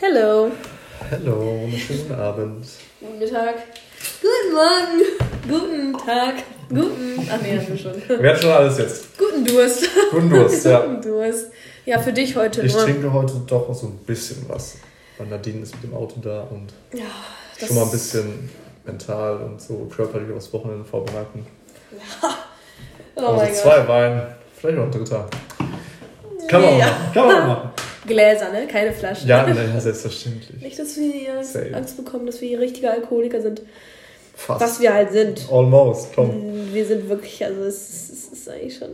Hello. Hallo, schönen Abend. Guten Mittag. Guten Morgen. Guten Tag. Guten. Ach nee, hatten wir schon. Wir hatten schon alles jetzt. Guten Durst. Guten Durst, ja. Guten Durst. Ja, für dich heute Ich nur. trinke heute doch so ein bisschen was. Weil Nadine ist mit dem Auto da und Ja, das schon mal ein bisschen mental und so körperlich aufs Wochenende vorbereiten. Oh also mein Gott. zwei Wein, vielleicht noch ein dritter. Kann man Ja. machen. Kann man machen. Gläser, ne? Keine Flaschen. Ja, naja, selbstverständlich. Nicht, dass wir hier Safe. Angst bekommen, dass wir hier richtige Alkoholiker sind. Fast. Was wir halt sind. Almost, komm. Wir sind wirklich, also es, ist- es ist eigentlich schon.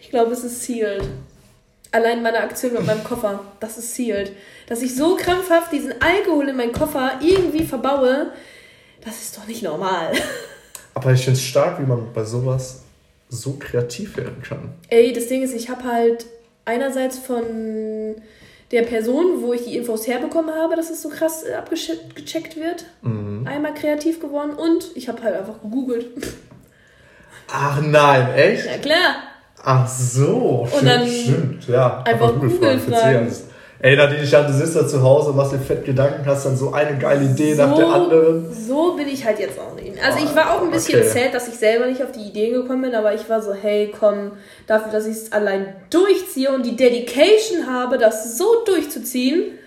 Ich glaube, es ist sealed. Allein meine Aktion mit meinem Koffer, das ist sealed. Dass ich so krampfhaft diesen Alkohol in meinen Koffer irgendwie verbaue, das ist doch nicht normal. Aber ich finde es stark, wie man bei sowas so kreativ werden kann. Ey, das Ding ist, ich habe halt einerseits von der Person, wo ich die Infos herbekommen habe, dass es so krass abgecheckt wird, Mhm. einmal kreativ geworden und ich habe halt einfach gegoogelt. Ach nein, echt? Ja klar. Ach so, stimmt, dann stimmt, ja. einfach Google fragen, fragen. verzeih uns. Ey, Nadine, ich dachte, du sitzt da zu Hause, machst dir fett Gedanken, hast dann so eine geile Idee nach der anderen. So bin ich halt jetzt auch. Also ich war auch ein bisschen okay. sad, dass ich selber nicht auf die Ideen gekommen bin, aber ich war so, hey, komm, dafür, dass ich es allein durchziehe und die Dedication habe, das so durchzuziehen,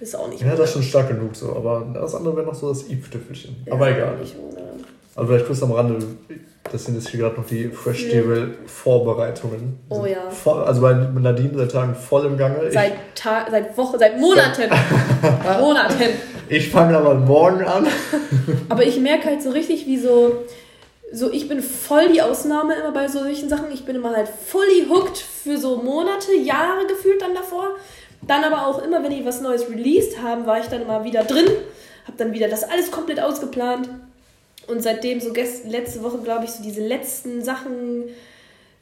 ist auch nicht Ja, das ist schon stark genug so, aber das andere wäre noch so das i-Tüpfelchen. aber Ja, egal. nicht ohne. Also vielleicht kurz am Rande, das sind jetzt hier gerade noch die Fresh Devil Vorbereitungen. Oh ja. Voll, also bei Nadine seit Tagen voll im Gange. Seit, Ta seit Wochen, seit Monaten. Monaten. Ich, ich fange aber morgen an. Aber ich merke halt so richtig, wie so, so, ich bin voll die Ausnahme immer bei solchen Sachen. Ich bin immer halt fully hooked für so Monate, Jahre gefühlt dann davor. Dann aber auch immer, wenn die was Neues released haben, war ich dann immer wieder drin. Hab dann wieder das alles komplett ausgeplant. Und seitdem so gest letzte Woche, glaube ich, so diese letzten Sachen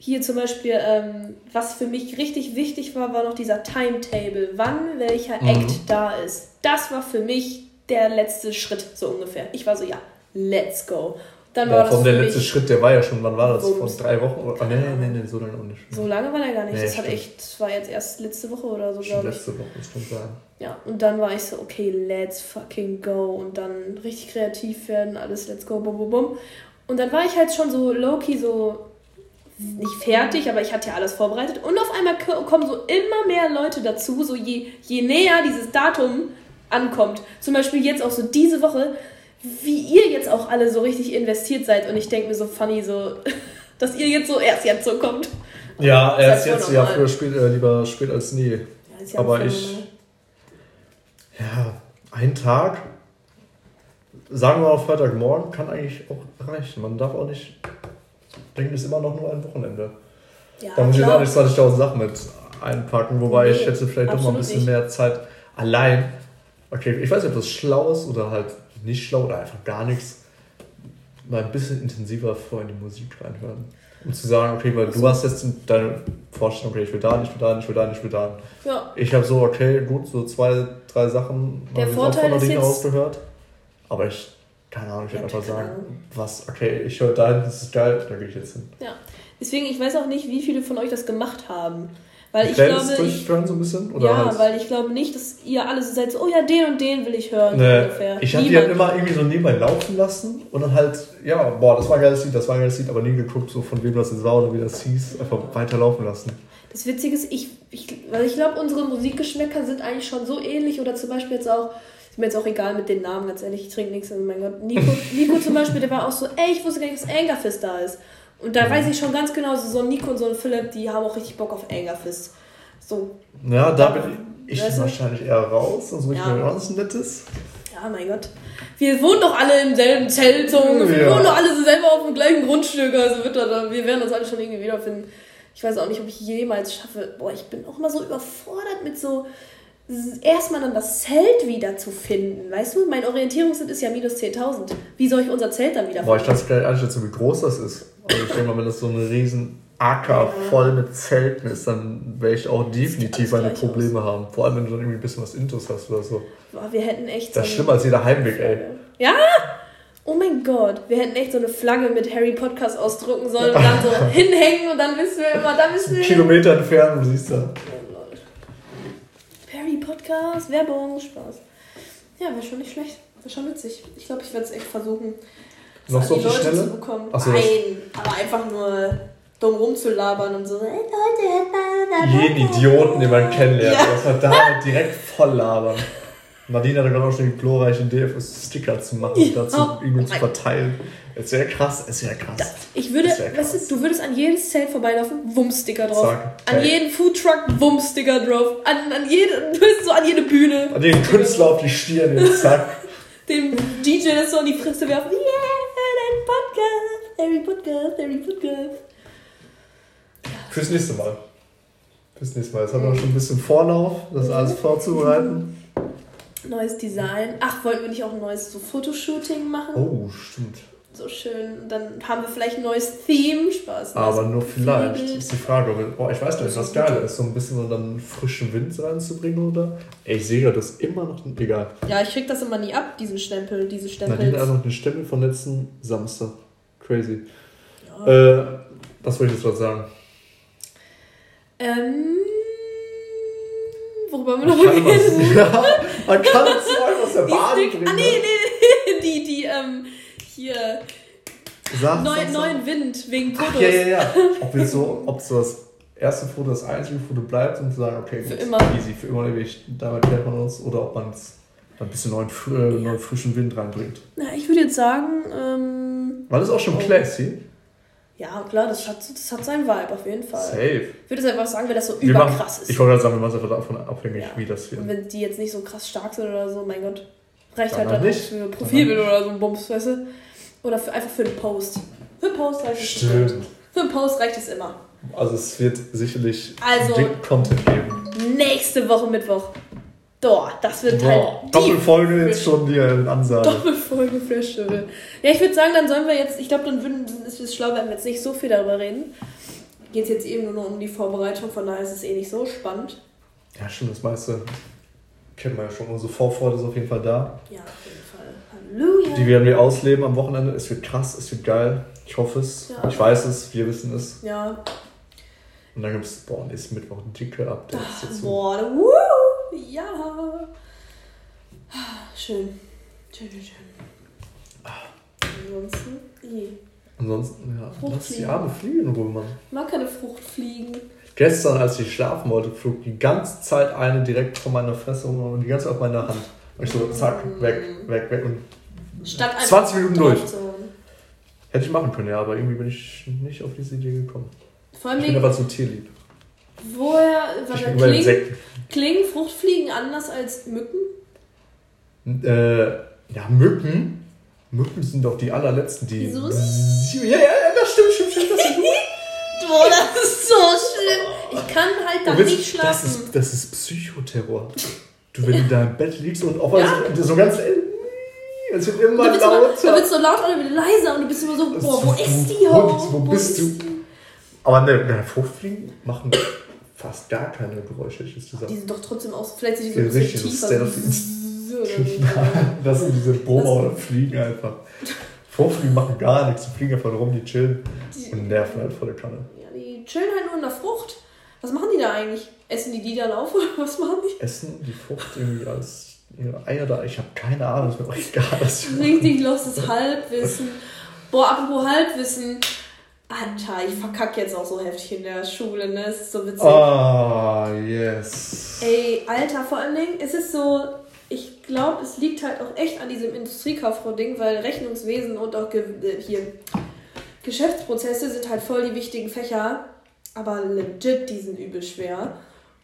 hier zum Beispiel, ähm, was für mich richtig wichtig war, war noch dieser Timetable, wann welcher Mhm. Act da ist. Das war für mich der letzte Schritt, so ungefähr. Ich war so, ja, let's go. Dann war Boah, das der letzte Schritt, der war ja schon, wann war das? Vor drei Wochen? Oder? Ah, nee, nee, nee, so lange auch nicht. so lange war der gar nicht. Nee, das hat echt, das war jetzt erst letzte Woche oder so, glaube ich. letzte Woche, das stimmt sein. Ja, und dann war ich so, okay, let's fucking go. Und dann richtig kreativ werden, alles let's go, bum, bum, bum. Und dann war ich halt schon so low-key so, nicht fertig, aber ich hatte ja alles vorbereitet. Und auf einmal ko- kommen so immer mehr Leute dazu, so je, je näher dieses Datum ankommt. Zum Beispiel jetzt auch so diese Woche, wie ihr jetzt auch alle so richtig investiert seid. Und ich denke mir so funny, so, dass ihr jetzt so erst jetzt so kommt. Ja, Das er ist ja jetzt ja früher spät, äh, lieber spät als nie. Ja, ist ja Aber ich-. Ja, ein Tag, sagen wir mal Freitagmorgen, kann eigentlich auch reichen. Man darf auch nicht denken, es ist immer noch nur ein Wochenende. Ja, Da muss ich jetzt auch nicht 20.000 Sachen mit einpacken, wobei ich Nee, hätte vielleicht doch mal ein bisschen nicht. mehr Zeit allein. Okay, ich weiß nicht, ob das schlau ist oder halt nicht schlau oder einfach gar nichts. Mal ein bisschen intensiver vor in die Musik reinhören. Um zu sagen, okay, weil du hast jetzt deine Vorstellung, okay, ich will da nicht, ich will da nicht, ich will da nicht, ich will da. Ja, Ich habe so, okay, gut, so zwei, drei Sachen Der Vorteil ist Nadine jetzt- rausgehört. Aber ich, keine Ahnung, ich Ja, werde einfach sagen, Ahnung. was, okay, ich höre da, das ist geil, da gehe ich jetzt hin. Ja, deswegen, ich weiß auch nicht, wie viele von euch das gemacht haben. Weil ich glaube, ich, so ein bisschen? Oder ja, halt, weil ich glaube nicht, dass ihr alle so seid, so, oh ja, den und den will ich hören, so Ne, ungefähr. ich habe die halt immer irgendwie so nebenbei laufen lassen und dann halt, ja, boah, das war ein geiles Lied, das war ein geiles Lied, aber nie geguckt, so von wem das jetzt war oder wie das hieß, einfach weiterlaufen lassen. Das Witzige ist, ich, ich, weil ich glaube, unsere Musikgeschmäcker sind eigentlich schon so ähnlich oder zum Beispiel jetzt auch, ist mir jetzt auch egal mit den Namen, ganz ehrlich, ich trinke nichts, oh mein Gott. Nico, Nico zum Beispiel, der war auch so, ey, ich wusste gar nicht, dass Angerfist da ist. Und da weiß ich schon ganz genau, so, so ein Nico und so ein Philipp, die haben auch richtig Bock auf Angerfist. So, Ja, da bin ich, Weißt ich du? wahrscheinlich eher raus, sonst ich Ja. mir was Nettes. Ja, mein Gott. Wir wohnen doch alle im selben Zelt, so ungefähr. Wir Ja. wohnen doch alle so selber auf dem gleichen Grundstück. Also wird da, wir werden uns alle schon irgendwie wiederfinden. Ich weiß auch nicht, ob ich jemals schaffe. Boah, ich bin auch immer so überfordert mit so erstmal dann das Zelt wieder zu finden. Weißt du, mein Orientierungssinn ist ja minus 10.000. Wie soll ich unser Zelt dann wieder Boah, ich kann es gar nicht einschätzen, wie groß das ist. Also ich denke mal, wenn das so ein riesen Acker voll mit Zelten ist, dann werde ich auch definitiv meine Probleme haben. Vor allem, wenn du dann irgendwie ein bisschen was Intus hast oder so. Boah, wir hätten echt Das ist so schlimmer als jeder Heimweg, ey. Ja? Oh mein Gott, wir hätten echt so eine Flagge mit Harry Podcast ausdrucken sollen und dann so hinhängen und dann wissen wir immer, da wissen wir. Kilometer entfernt, du siehst da. Harry Podcast, Werbung, Spaß. Ja, wäre schon nicht schlecht. Wäre schon witzig. Ich glaube, ich werde es echt versuchen, das Noch so auf die Leute Schnelle? zu bekommen. So, das- Nein, aber einfach nur dumm rumzulabern und so. Jeden Idioten, den man kennenlernt, Ja. dass man da direkt voll labern. Nadine hatte gerade auch schon die glorreiche Idee, Sticker zu machen und dazu irgendwie zu verteilen. Es wäre krass, es wäre krass. Ich würde, Das krass. weißt du, du würdest an jedes Zelt vorbeilaufen, Wummsticker drauf. Zack. An Hey. jeden Foodtruck, Wummsticker drauf. An, an jede, so an jede Bühne. An den Künstler auf die Stirn, zack. Dem DJ das so in die Fresse werfen. Yeah, Podcast, Harry Podcast, Harry Podcast. Fürs nächste Mal. Fürs nächste Mal. Jetzt haben wir schon ein bisschen Vorlauf, das alles vorzubereiten. Neues Design. Ach, wollten wir nicht auch ein neues so Fotoshooting machen? Oh, stimmt. So schön. Und dann haben wir vielleicht ein neues Theme. Spaß. Aber nur vielleicht. Profilbild. Ist die Frage. Boah, ich weiß nicht, was geil ist, so ein bisschen so dann frischen Wind reinzubringen, oder? Ey, ich sehe ja das immer noch. Egal. Ja, ich krieg das immer nie ab, diesen Stempel, diese Stempel. Nadine hat noch eine Stempel von letzten Samstag. Crazy. Ja. Äh, was wollte ich jetzt gerade sagen? Ähm. Worüber haben wir noch kann, was, ja, man kann Zeug aus der Bahn bringen. Ah, nee, nee, nee, die, die, ähm, hier, Sag, neu, sag, sag. neuen Wind wegen Fotos. Ach, ja, ja, ja. Ob, wir so, ob so das erste Foto das einzige Foto bleibt und zu sagen, okay, Für immer. easy, für immer ewig, damit kennt man uns, oder ob man es ein bisschen neuen, äh, neuen frischen Wind reinbringt. Na, ich würde jetzt sagen, ähm, War das auch schon Oh. classy? ja, klar, das hat, das hat seinen Vibe auf jeden Fall. Safe. Ich würde jetzt einfach sagen, wenn das so Wir machen, überkrass ist. ich wollte gerade sagen, wir machen es einfach davon abhängig, Ja. wie das wird. Und wenn die jetzt nicht so krass stark sind oder so, mein Gott, reicht Dann halt halt dann nicht. für Profilbild oder so ein Bums, weißt du? Oder für, einfach für den Post. Für den Post reicht es. Stimmt. Für den Post reicht es immer. Also es wird sicherlich Also- dick Content geben. Nächste Woche Mittwoch. Boah, das wird Boah, halt Doppelfolge jetzt schon die Ansage. Doppelfolge Freshstöre. Ja, ich würde sagen, dann sollen wir jetzt, ich glaube, dann würden, ist es schlau, wenn wir jetzt nicht so viel darüber reden. Geht es jetzt eben nur noch um die Vorbereitung, von daher ist es eh nicht so spannend. Ja, stimmt, das meiste kennen wir ja schon. Unsere Vorfreude ist auf jeden Fall da. Ja, auf jeden Fall. Halleluja. Die werden wir ausleben am Wochenende. Es wird krass, es wird geil. Ich hoffe es. Ja. Ich weiß es, wir wissen es. ja, Und dann gibt es, boah, nächsten Mittwoch dicke Updates dazu. boah, wuh, ja. Schön. Schön, schön, schön. Ansonsten, eh. Ansonsten, ja, lass die. Arme fliegen in Ruhe, Mann. Ich mag keine Fruchtfliegen. Gestern, als ich schlafen wollte, flog die ganze Zeit eine direkt von meiner Fresse und die ganze Zeit auf meiner Hand. Und ich so, zack, weg, weg, weg. Und Statt einfach 20 Minuten durch. hätte ich machen können, ja, aber irgendwie bin ich nicht auf diese Idee gekommen. Vor Ich bin allem, aber zu tierlieb. woher, über klingen, klingen Fruchtfliegen anders als Mücken? Äh, ja, Mücken. Mücken sind doch die allerletzten, die. So- Ja, ja, ja, das stimmt, stimmt, stimmt. Das sind Boah, das ist so schlimm. Ich kann halt da nicht das, schlafen. ist, das ist Psychoterror. Du, wenn du da im Bett liegst und auf einmal so, so ganz. Es wird immer wird's immer- da lauter. wird so laut oder wieder leiser und du bist immer so, boah, wo ist die Hund? Wo bist ist du? Aber ne, ne, Fruchtfliegen machen fast gar keine Geräusche, Die sind doch trotzdem aus, vielleicht sind die so ein bisschen tiefer. Das sind diese Bohrer oder Fliegen einfach. Fruchtfliegen machen gar nichts, die fliegen einfach rum, die chillen Die- und nerven halt volle Kanne. Ja, die chillen halt nur in der Frucht. Was machen die da eigentlich? Essen die die dann auf oder was machen die? Essen die Frucht irgendwie als ihre Eier da? Ich habe keine Ahnung, ist mir auch egal. Richtig lostes Halbwissen. Boah, apropos Halbwissen. Alter, ich verkack jetzt auch so heftig in der Schule, ne? Es ist so witzig. Ah, yes. Ey, Alter, vor allen Dingen, es ist so, ich glaube, es liegt halt auch echt an diesem Industriekauffrau-Ding, weil Rechnungswesen und auch Ge äh, hier Geschäftsprozesse sind halt voll die wichtigen Fächer, aber legit, die sind übel schwer.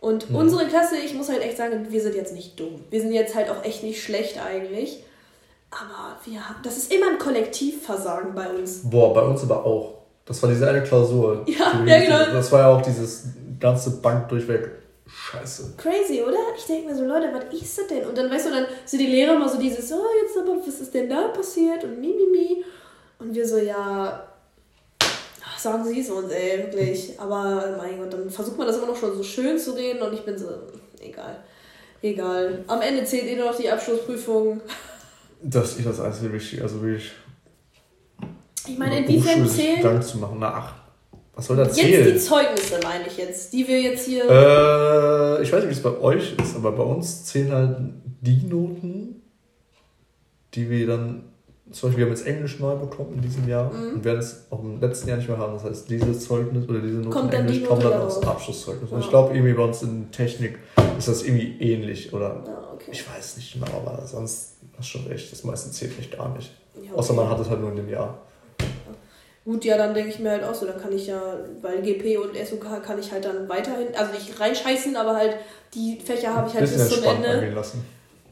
Und Mhm. unsere Klasse, ich muss halt echt sagen, wir sind jetzt nicht dumm. Wir sind jetzt halt auch echt nicht schlecht eigentlich. Aber wir haben, das ist immer ein Kollektivversagen bei uns. Boah, bei uns aber auch. Das war diese eine Klausur. Ja, ja, genau. Das war ja auch dieses ganze Bank durchweg. Scheiße. Crazy, oder? Ich denke mir so, Leute, was ist das denn? Und dann, weißt du, dann sind die Lehrer immer so dieses, oh, jetzt aber, was ist denn da passiert? Und mi, mi, mi. Und wir so, ja, sagen Sie es uns, ey, wirklich. Aber, mein Gott, dann versucht man das immer noch schon so schön zu reden und ich bin so, egal. Egal. Am Ende zählt eh nur noch die Abschlussprüfung. Das ist das einzige Wichtige. Also wirklich. Ich meine, inwiefern zählen... Dank zu machen. Na, ach. Was soll das Jetzt zählen? die Zeugnisse, meine ich jetzt, die wir jetzt hier. Äh, ich weiß nicht, wie es bei euch ist, aber bei uns zählen halt die Noten, die wir dann, zum Beispiel, wir haben jetzt Englisch neu bekommen in diesem Jahr Mhm. und werden es auch im letzten Jahr nicht mehr haben. Das heißt, dieses Zeugnis oder diese Noten Kommt in Englisch kommen Note dann aus. Abschlusszeugnis. Und Ja. ich glaube, irgendwie bei uns in Technik ist das irgendwie ähnlich oder ja, okay. ich weiß nicht genau, aber sonst hast du schon recht, das meiste zählt nicht gar nicht. Ja, Außer okay. man hat es halt nur in dem Jahr. Gut, ja, dann denke ich mir halt auch so, dann kann ich ja, weil GP und SOK kann ich halt dann weiterhin, also nicht reinscheißen, aber halt die Fächer habe ich halt bis zum Ende. lassen.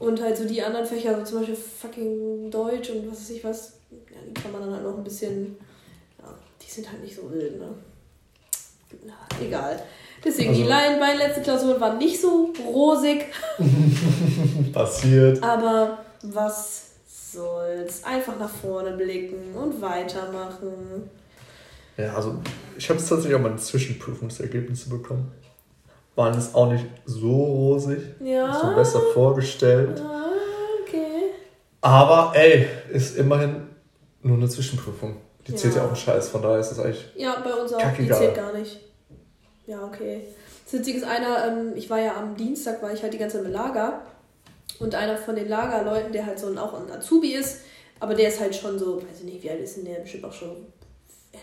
Und halt so die anderen Fächer, so zum Beispiel fucking Deutsch und was weiß ich was, ja, die kann man dann halt noch ein bisschen, ja, die sind halt nicht so wild, ne? Na, egal. Deswegen, die Also- Laien beiden letzte Klausuren waren nicht so rosig, Passiert. aber was soll's? Einfach nach vorne blicken und weitermachen. Ja, also ich habe tatsächlich auch meine Zwischenprüfungsergebnisse bekommen. Waren es auch nicht so rosig. Ja. So besser vorgestellt. Ah, okay. Aber ey, ist immerhin nur eine Zwischenprüfung. Die zählt ja auch einen Scheiß, von daher ist das eigentlich. Ja, bei uns auch. Die Kackegal. zählt gar nicht. Ja, okay. Das Witzige ist einer, ähm, ich war ja am Dienstag, war ich halt die ganze Zeit im Lager. Und einer von den Lagerleuten, der halt so ein, auch ein Azubi ist, aber der ist halt schon so, weiß ich nicht, wie alt ist denn der? Bestimmt auch schon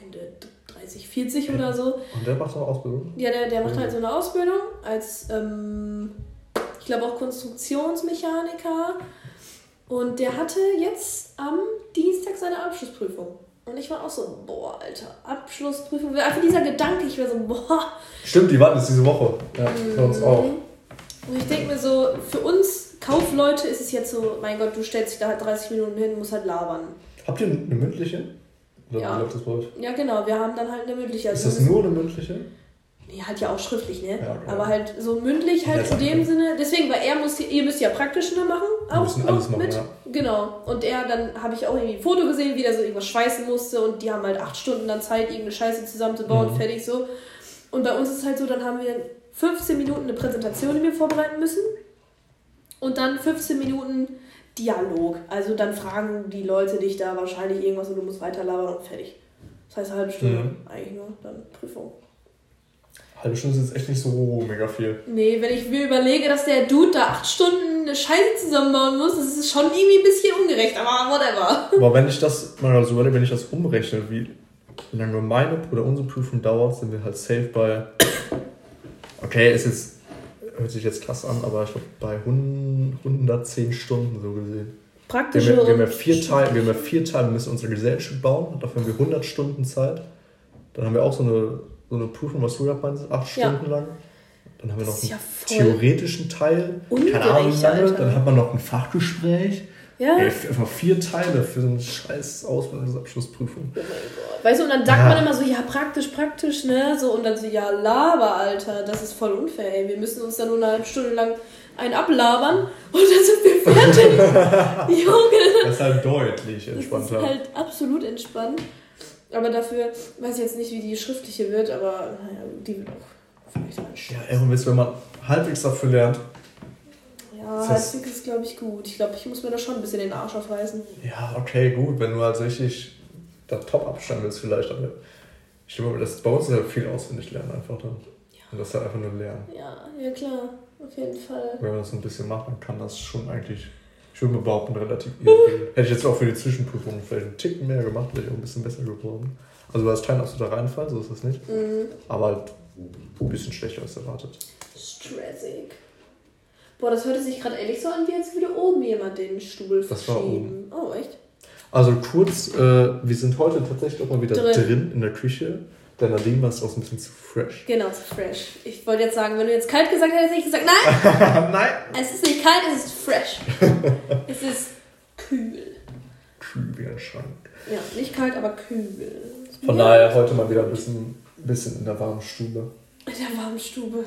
Ende 30, 40 oder so. Und der macht noch Ausbildung? Ja, der, der macht Mhm. halt so eine Ausbildung als, ähm, ich glaube auch Konstruktionsmechaniker. Und der hatte jetzt am Dienstag seine Abschlussprüfung. Und ich war auch so, boah, Alter, Abschlussprüfung. Einfach dieser Gedanke, ich war so, boah. Stimmt, die warten jetzt diese Woche. Ja, für uns auch. Mhm. Und ich denke mir so, für uns Kaufleute ist es jetzt so, mein Gott, du stellst dich da halt 30 Minuten hin, musst halt labern. Habt ihr eine mündliche? Oder Ja. wie läuft das bei euch? Ja, genau, wir haben dann halt eine mündliche. Ist Also das wir müssen- nur eine mündliche? Nee, halt ja auch schriftlich, ne? Ja. Aber halt so mündlich halt Ja, in dem. Sinne. Deswegen, weil er muss, ihr müsst ja praktisch ne machen. Wir müssen alles machen, mit. ja. Genau. Und er, dann habe ich auch irgendwie ein Foto gesehen, wie der so irgendwas schweißen musste und die haben halt acht Stunden dann Zeit, irgendeine Scheiße zusammenzubauen, Mhm. fertig so. Und bei uns ist es halt so, dann haben wir 15 Minuten eine Präsentation, die wir vorbereiten müssen. Und dann 15 Minuten Dialog. Also dann fragen die Leute dich da wahrscheinlich irgendwas und du musst weiterlabern und fertig. Das heißt eine halbe Stunde Mhm. eigentlich nur, dann Prüfung. Halbe Stunde ist jetzt echt nicht so mega viel. Nee, wenn ich mir überlege, dass der Dude da acht Stunden eine Scheiße zusammenbauen muss, das ist schon irgendwie ein bisschen ungerecht, aber whatever. Aber wenn ich das mal so überlege, wenn ich das umrechne, wie lange meine oder unsere Prüfung dauert, sind wir halt safe bei. Okay, ist jetzt. Hört sich jetzt krass an, aber ich glaube bei 100 110 Stunden so gesehen. Wir haben, ja- wir haben ja vier Teile, wir haben ja vier Teile, wir müssen unsere Gesellschaft bauen, dafür haben wir 100 Stunden Zeit. Dann haben wir auch so eine, so eine Prüfung, was du gerade meinst, acht Ja. Stunden lang. Dann haben wir noch einen ja theoretischen Teil, keine Ahnung lange. Dann hat man noch ein Fachgespräch. Ja. Ey, einfach vier Teile für so eine scheiß Ausbildungsabschlussprüfung. Oh mein Gott. Weißt du, und dann sagt Ja. man immer so, ja, praktisch, praktisch, ne? So, und dann so, ja, laber, Alter, das ist voll unfair, ey. Wir müssen uns dann nur eine halbe Stunde lang einen ablabern und dann sind wir fertig. Junge. Das ist halt deutlich Das ist entspannter. halt absolut entspannt. Aber dafür weiß ich jetzt nicht, wie die schriftliche wird, aber naja, die wird auch vielleicht mal ja, ey, und wenn man halbwegs dafür lernt, Ja, Das halbwegs ist, glaube ich, gut. Ich glaube, ich muss mir da schon ein bisschen den Arsch aufreißen. ja, okay, gut, wenn du halt richtig da top absteigen willst vielleicht, aber ich glaube, das bei uns ist halt viel auswendig lernen einfach dann. Und das halt einfach nur lernen. Ja, ja klar, auf jeden Fall. Wenn man das ein bisschen macht, dann kann das schon eigentlich, ich würde behaupten, relativ easy. Hätte ich jetzt auch für die Zwischenprüfung vielleicht einen Ticken mehr gemacht, wäre ich auch ein bisschen besser geworden. Also du hast keinen absoluter Reinfall, so ist das nicht. Mhm. Aber halt ein bisschen schlechter als erwartet. Stressig. Boah, das hörte sich gerade ehrlich so an, wie als würde oben jemand den Stuhl Das war verschieben. Oh, echt? Also kurz, äh, wir sind heute tatsächlich auch mal wieder Drin. drin, in der Küche. Der Nadine war es auch ein bisschen zu fresh. Genau, zu fresh. Ich wollte jetzt sagen, wenn du jetzt kalt gesagt hättest, hätte ich gesagt, nein, Nein! es ist nicht kalt, es ist fresh. es ist kühl. Kühl wie ein Schrank. Ja, nicht kalt, aber kühl. Von ja. daher heute mal wieder ein bisschen, bisschen in der warmen Stube. In der warmen Stube.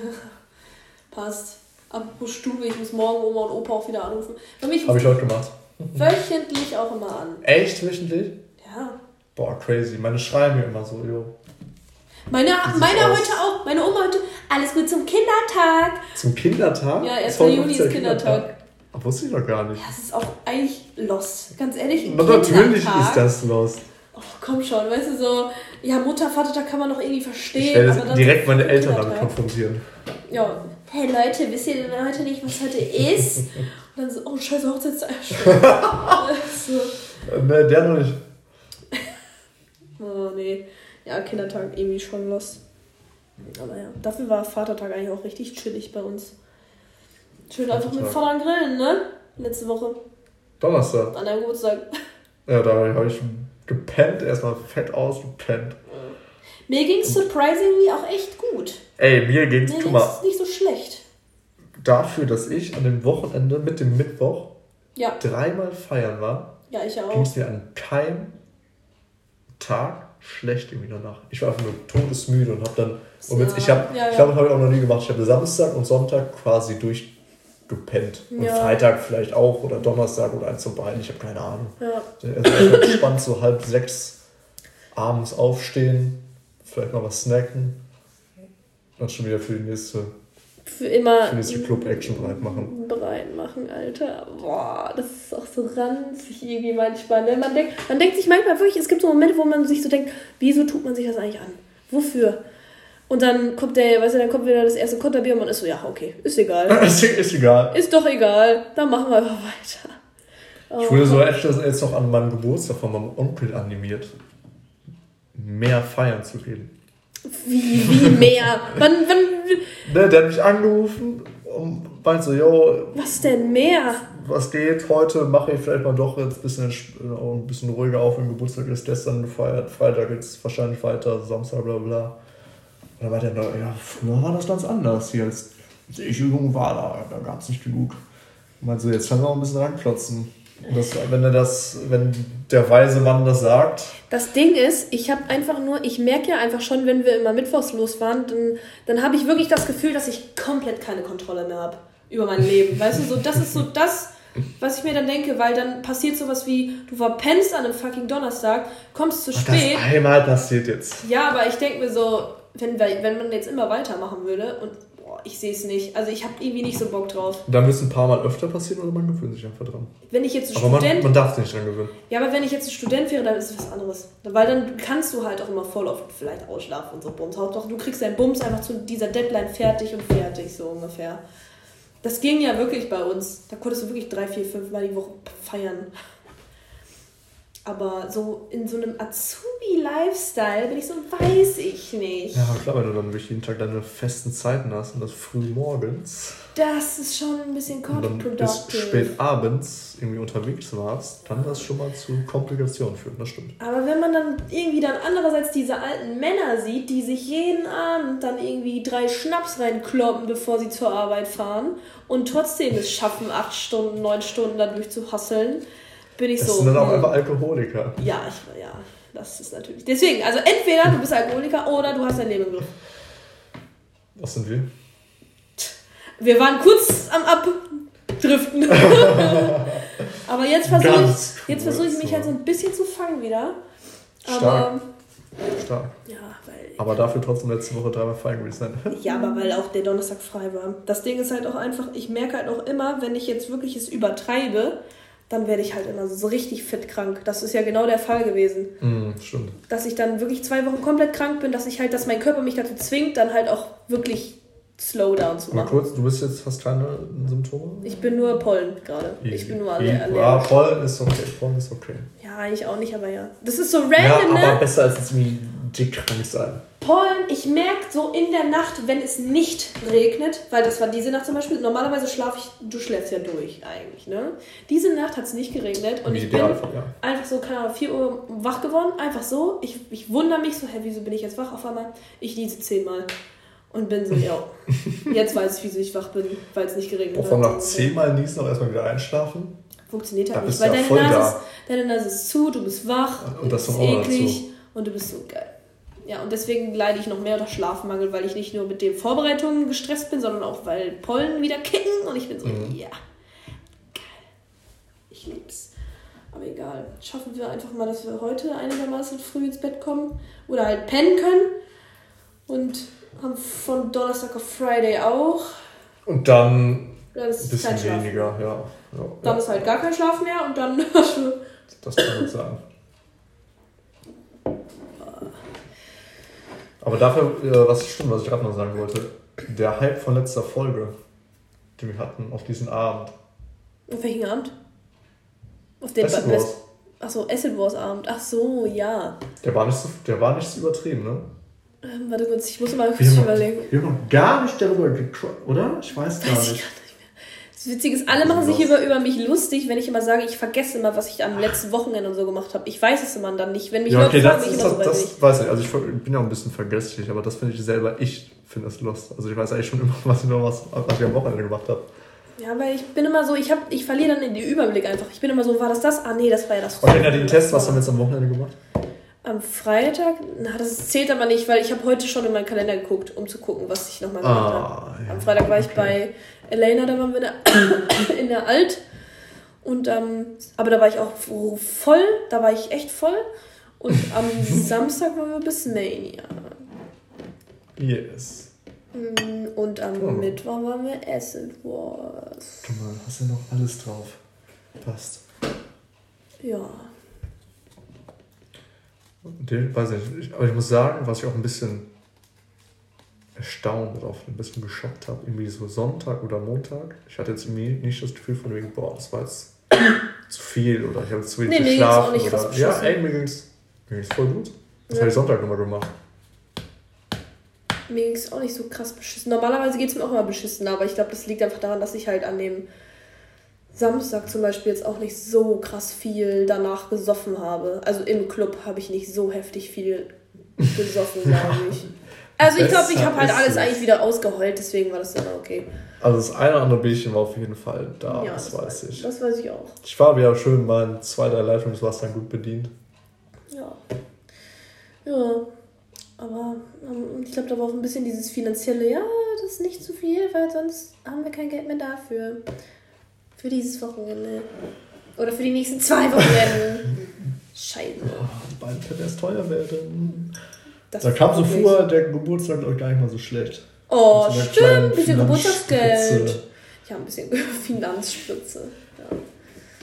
Passt. Apropos Stube, ich muss morgen Oma und Opa auch wieder anrufen. Habe ich heute gemacht. wöchentlich auch immer an. Echt wöchentlich? Ja. Boah, crazy. Meine schreiben mir immer so, jo. Meine, meine aus? heute auch. Meine Oma heute, alles gut zum Kindertag. Zum Kindertag? Ja, 1. Ist heute Juni ist offiziell Kindertag. Ach, wusste ich noch gar nicht. Ja, es ist auch eigentlich lost. Ganz ehrlich, Na, natürlich Kindertag. ist das los. Oh, komm schon, weißt du, so, Ja, Mutter, Vater, da kann man noch irgendwie verstehen. Ich werde aber direkt meine Eltern damit Kindertag. konfrontieren. Ja. Hey Leute, wisst ihr denn heute nicht, was heute ist? Und dann so, oh scheiße, Hochzeitstag. so. Ne, der noch nicht. Oh nee. Ja, Kindertag irgendwie schon los. Aber ja, dafür war Vatertag eigentlich auch richtig chillig bei uns. Schön einfach mit Vatertag. Vater grillen, ne? Letzte Woche. Donnerstag. An deinem Geburtstag. Ja, da habe ich gepennt, erstmal fett ausgepennt. Mir ging es surprisingly auch echt gut. Ey, mir ging es nicht so schlecht. dafür, dass ich an dem Wochenende mit dem Mittwoch Ja, dreimal feiern war, ja, ich ging es mir an keinem Tag schlecht irgendwie danach. Ich war einfach nur todesmüde und habe dann, und jetzt, ich habe, ja, ich ja. glaube, das habe ich auch noch nie gemacht. Ich habe Samstag und Sonntag quasi durchgepennt. Und Ja. Freitag vielleicht auch oder Donnerstag oder eins von beiden, ich habe keine Ahnung. Ja. Also erstmal entspannt, so halb sechs abends aufstehen, vielleicht mal was snacken. Dann schon wieder für die nächste, Für immer. für die nächste Club-Action bereit machen. Bereit machen, Alter. Boah, das ist auch so ranzig irgendwie manchmal. Ne? Man, denkt, man denkt sich manchmal wirklich, es gibt so Momente, wo man sich so denkt, wieso tut man sich das eigentlich an? Wofür? Und dann kommt der, weißt du, dann kommt wieder das erste Konterbier und man ist so, ja, okay, ist egal. ist, ist egal. Ist doch egal, dann machen wir einfach weiter. Ich wurde so echt jetzt noch an meinem Geburtstag von meinem Onkel animiert, mehr feiern zu gehen. Wie, wie mehr? wann, wann, Ne, der hat mich angerufen und meint so, yo, was denn mehr? was geht? Heute mache ich vielleicht mal doch jetzt ein bisschen, auch ein bisschen ruhiger auf. Im Geburtstag ist gestern gefeiert, Freitag jetzt wahrscheinlich weiter, Samstag, bla bla. Und dann war der ja, früher war das ganz anders hier, als ich jung war, da, da gab es nicht genug. Und meinte so, jetzt können wir auch ein bisschen ranklotzen. Das, wenn er das, wenn der weise Mann das sagt, Das Ding ist, ich habe einfach nur, ich merke ja einfach schon, wenn wir immer mittwochs los waren, dann, dann habe ich wirklich das Gefühl, dass ich komplett keine Kontrolle mehr habe über mein Leben. Weißt du, so das ist so das, was ich mir dann denke, weil dann passiert sowas wie, du verpennst an einem fucking Donnerstag, kommst zu das spät. einmal passiert jetzt. Ja, aber ich denke mir so, wenn, wenn man jetzt immer weitermachen würde und ich sehe es nicht. Also ich habe irgendwie nicht so Bock drauf. Da müssen ein paar Mal öfter passieren oder man gewöhnt sich einfach dran. Wenn ich jetzt ein Aber man, Student man darf sich nicht dran gewöhnen. Ja, aber wenn ich jetzt ein Student wäre, dann ist es was anderes. Weil dann kannst du halt auch immer voll oft vielleicht ausschlafen und so Bums. Hauptsache, du kriegst deinen Bums einfach zu dieser Deadline fertig und fertig, so ungefähr. Das ging ja wirklich bei uns. Da konntest du wirklich drei, vier, fünf Mal die Woche feiern. Aber so in so einem Azubi-Lifestyle bin ich so, weiß ich nicht. Ja, klar, wenn du dann wirklich jeden Tag deine festen Zeiten hast und das früh morgens Das ist schon ein bisschen dann bis spät abends irgendwie unterwegs warst, kann das schon mal zu Komplikationen führen, das stimmt. Aber wenn man dann irgendwie dann andererseits diese alten Männer sieht, die sich jeden Abend dann irgendwie drei Schnaps reinkloppen, bevor sie zur Arbeit fahren und trotzdem es schaffen, acht Stunden, neun Stunden dadurch zu hasseln, bin ich Das so. sind dann auch hm, einfach Alkoholiker. ja, ich, ja, das ist natürlich. Deswegen, also entweder du bist Alkoholiker oder du hast dein Leben im Griff. Was sind wir? Wir waren kurz am Abdriften. Aber jetzt versuche ich, jetzt versuche ich mich halt so ein bisschen zu fangen wieder. Aber Stark. Stark. ja, weil Aber dafür trotzdem letzte Woche dreimal feiern gewesen sein. Ja, aber weil auch der Donnerstag frei war. Das Ding ist halt auch einfach, ich merke halt auch immer, wenn ich jetzt wirklich es übertreibe, dann werde ich halt immer so richtig fit krank. Das ist ja genau der Fall gewesen. Mm, stimmt. Dass ich dann wirklich zwei Wochen komplett krank bin, dass ich halt, dass mein Körper mich dazu zwingt, dann halt auch wirklich Slowdown zu Mal machen. kurz, du bist jetzt, hast keine Symptome? Ich bin nur Pollen gerade. Ich bin nur Ja, ah, allergisch. Pollen ist okay. Pollen ist okay. Ja, eigentlich auch nicht, aber ja. Das ist so Ja, random, aber ne? besser als jetzt irgendwie dick krank sein. Pollen, ich merke so in der Nacht, wenn es nicht regnet, weil das war diese Nacht zum Beispiel, normalerweise schlafe ich, du schläfst ja durch eigentlich, ne? Diese Nacht hat es nicht geregnet und ich bin Idealfall, ja. einfach so, keine Ahnung, 4 Uhr wach geworden, einfach so. Ich, ich wundere mich so, hä, wieso bin ich jetzt wach auf einmal? Ich niese zehnmal und bin so, ja, jetzt weiß ich, wieso ich wach bin, weil es nicht geregnet Auch von nach hat. zehnmal niesen auch erstmal wieder einschlafen. Funktioniert Da halt nicht, bist du weil ja deine, Nase da. ist, deine Nase ist zu, du bist wach, Und das ist eklig und du bist so geil. Ja, und deswegen leide ich noch mehr unter Schlafmangel, weil ich nicht nur mit den Vorbereitungen gestresst bin, sondern auch, weil Pollen wieder kicken und ich bin so, Mhm. ja, geil. Ich lieb's. Aber egal. Schaffen wir einfach mal, dass wir heute einigermaßen früh ins Bett kommen oder halt pennen können. Und haben von Donnerstag auf Friday auch. Und dann ein bisschen weniger, ja. ja, Dann ja. ist halt gar kein Schlaf mehr und dann hast du Das kann man sagen. Aber dafür, äh, was stimmt, was ich gerade noch sagen wollte, der Hype von letzter Folge, den wir hatten auf diesen Abend. Auf welchen Abend? Auf den Acid Wars. Achso, Acid Wars Abend. Ach so, ja. Der war nicht so, der war nicht so übertrieben, ne? Ähm, warte kurz, ich muss mal Wir kurz haben, noch, überlegen. wir haben gar nicht darüber gequatscht, oder? Ich weiß gar Weiß gar nicht. Das Witzige ist, alle machen sich Los. über, über mich lustig, wenn ich immer sage, ich vergesse immer, was ich am letzten Wochenende und so gemacht habe. Ich weiß es immer dann nicht. Wenn mich Ja, okay, Leute fragen, ich immer so das, weiß ich. das weiß ich. Also ich bin ja auch ein bisschen vergesslich, aber das finde ich selber, ich finde das lost. Also ich weiß eigentlich schon immer, was ich, noch was, was ich am Wochenende gemacht habe. Ja, weil ich bin immer so, ich, hab, ich verliere dann den Überblick einfach. Ich bin immer so, war das das? Ah nee, das war ja das. Und den Test, was haben wir jetzt am Wochenende gemacht? Am Freitag? Na, das zählt aber nicht, weil ich habe heute schon in meinen Kalender geguckt, um zu gucken, was ich nochmal gemacht habe. Ah, ja. Am Freitag war ich Okay. bei Elena, da waren wir in der, Alt. Und ähm, aber da war ich auch voll, da war ich echt voll. Und am Samstag waren wir bis Mania. Yes. Mm, Und am Oh. Mittwoch waren wir Acid Wars. Guck mal, hast du noch alles drauf. Passt. Ja. Den, weiß ich nicht. Aber ich muss sagen, was ich auch ein bisschen erstaunt oder auch ein bisschen geschockt habe, irgendwie so Sonntag oder Montag. Ich hatte jetzt irgendwie nicht das Gefühl von wegen, boah, das war jetzt zu viel oder ich habe zu wenig Nee, geschlafen. krass oder, ja, ey, mir ging's, mir ging's voll gut. Was Ja. habe ich Sonntag nochmal gemacht? Mir ging es auch nicht so krass beschissen. Normalerweise geht es mir auch immer beschissen, aber ich glaube, das liegt einfach daran, dass ich halt an dem Samstag zum Beispiel jetzt auch nicht so krass viel danach gesoffen habe. Also im Club habe ich nicht so heftig viel gesoffen, glaube ich. Also ich glaube, ich habe halt alles es. eigentlich wieder ausgeheult, deswegen war das dann okay. Also das eine oder andere Bierchen war auf jeden Fall da, ja, das, weiß ich. Das weiß ich auch. Ich war wieder schön mein zwei, drei Leitungswasser gut bedient. Ja. Ja. Aber ähm, ich glaube, da war auch ein bisschen dieses finanzielle, ja, das ist nicht zu viel, weil sonst haben wir kein Geld mehr dafür. Für dieses Wochenende. Oder für die nächsten zwei Wochenenden. Scheiße. Oh, bald wird erst teuer werden. Das Da kam so vor, der Geburtstag glaub ich, gar nicht mal so schlecht. Oh, so stimmt. bisschen Finanzspritze. Geburtstagsgeld. Ja, ein bisschen Finanzspritze. Ja.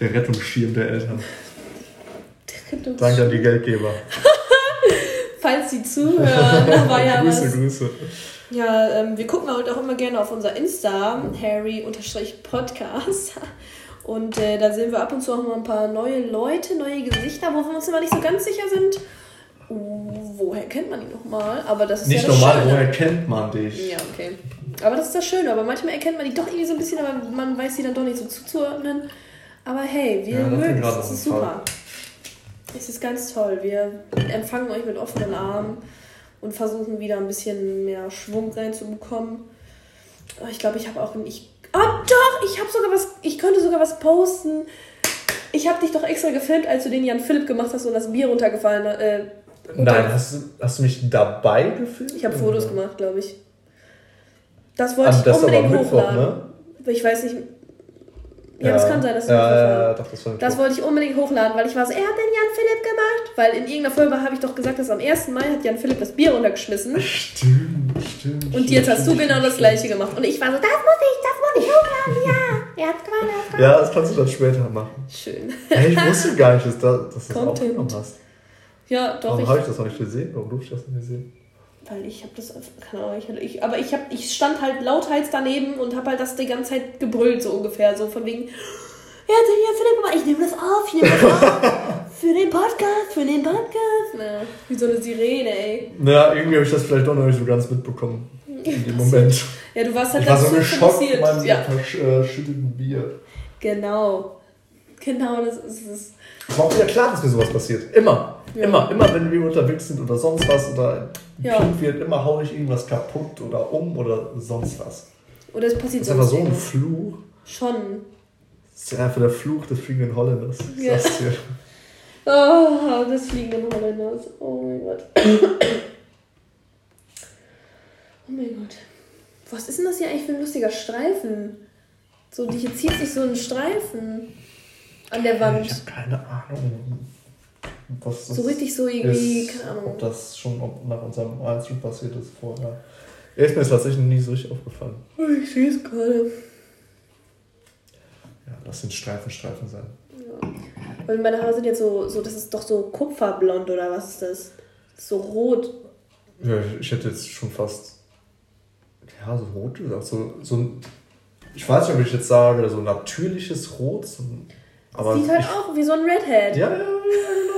Der Rettungsschirm der Eltern. Du- Danke an die Geldgeber. Falls sie zuhören, da war ja Grüße, was. Grüße. Ja, ähm, wir gucken halt auch immer gerne auf unser Insta, Harry-Podcast. Und äh, da sehen wir ab und zu auch mal ein paar neue Leute, neue Gesichter, wo wir uns immer nicht so ganz sicher sind. Uh, woher kennt man die nochmal? Aber das ist Nicht ja das normal, Schöne. woher kennt man dich? Ja, okay. Aber das ist das Schöne. Aber manchmal erkennt man die doch irgendwie so ein bisschen, aber man weiß sie dann doch nicht so zuzuordnen. Aber hey, wir Ja, das mögen es. Das ist super. Es ist ganz toll. Wir empfangen euch mit offenen Armen und versuchen wieder ein bisschen mehr Schwung reinzubekommen. Ich glaube, ich habe auch ich Oh doch, ich habe sogar was ich könnte sogar was posten. Ich habe dich doch extra gefilmt, als du den Jan Philipp gemacht hast und das Bier runtergefallen äh, Nein, hast du, hast du mich dabei gefilmt? Ich habe Fotos gemacht, glaube ich. Das wollte Ah, ich das unbedingt Mittwoch, hochladen. ne? Ich weiß nicht. Ja, das kann sein, dass ja, ja, doch, das Das wollte ich unbedingt hochladen, weil ich war so, er hat den Jan Philipp gemacht. Weil in irgendeiner Folge habe ich doch gesagt, dass am 1. Mai hat Jan Philipp das Bier runtergeschmissen. Stimmt, stimmt. Und jetzt hast du genau das gleiche gemacht. Und ich war so, das muss ich, das muss ich hochladen, ja. Er hat gewonnen, er hat gewonnen. Ja, das kannst du dann später machen. Schön. Hey, ich wusste gar nicht, dass, da, dass du das Content. aufgenommen hast. Ja, doch. Warum habe ich das noch nicht gesehen? Warum durfte ich das nicht sehen? Weil ich habe das, keine Ahnung, ich, aber ich, hab, ich stand halt lauthals daneben und habe halt das die ganze Zeit gebrüllt, so ungefähr. So von wegen, Philipp gemacht, ich nehme das auf, ich nehme das auf. Für den Podcast, für den Podcast. Na, wie so eine Sirene, ey. Na, irgendwie habe ich das vielleicht doch noch nicht so ganz mitbekommen. In dem Moment. Ja, du warst halt Ich war so ganz geschockt meinem Ja, verschütteten Bier. genau. Genau, das ist es. Es war auch wieder klar, dass mir sowas passiert. Immer. Ja. Immer. Immer, wenn wir unterwegs sind oder sonst was oder Ja. Wird, immer hau ich irgendwas kaputt oder um oder sonst was. Oder es passiert Das ist sonst so ein. Fluch. Schon. Das ist einfach der Fluch des fliegenden Holländers. Ich Ja. sag's dir. Oh, das fliegende Holländers. Oh mein Gott. Oh mein Gott. Was ist denn das hier eigentlich für ein lustiger Streifen? So, die hier zieht sich so ein Streifen an der Ich Wand. habe keine Ahnung. Was So richtig so irgendwie, ist, keine Ahnung. Ob das schon ob nach unserem Einzug passiert ist vorher. Ja, ist mir tatsächlich nie so richtig aufgefallen. Ich sehe es gerade. Ja, das sind Streifen, Streifen sein. Weil meine Haare sind jetzt so, so, das ist doch so kupferblond oder was ist das? So rot. Ja, ich hätte jetzt schon fast. Ja, so rot gesagt. So, so ein. Ich weiß nicht, ob ich jetzt sage, so natürliches Rot. So ein, aber Sieht halt ich, auch wie so ein Redhead. Ja, ja, ja,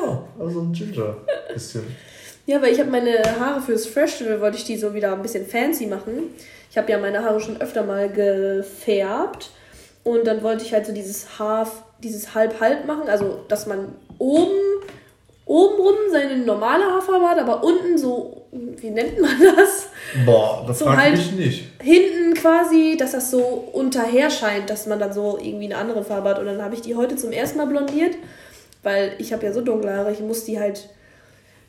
genau. Also ein Ginger. Bisschen. Ja, weil ich habe meine Haare fürs Festival, wollte ich die so wieder ein bisschen fancy machen. Ich habe ja meine Haare schon öfter mal gefärbt. Und dann wollte ich halt so dieses Haar, dieses Halb-Halb machen. Also, dass man oben, oben rum seine normale Haarfarbe hat, aber unten so, wie nennt man das? Boah, das So fragt halt- mich nicht. Hinten quasi, dass das so unterher scheint, dass man dann so irgendwie eine andere Farbe hat. Und dann habe ich die heute zum ersten Mal blondiert, weil ich habe ja so dunkle Haare, ich muss die halt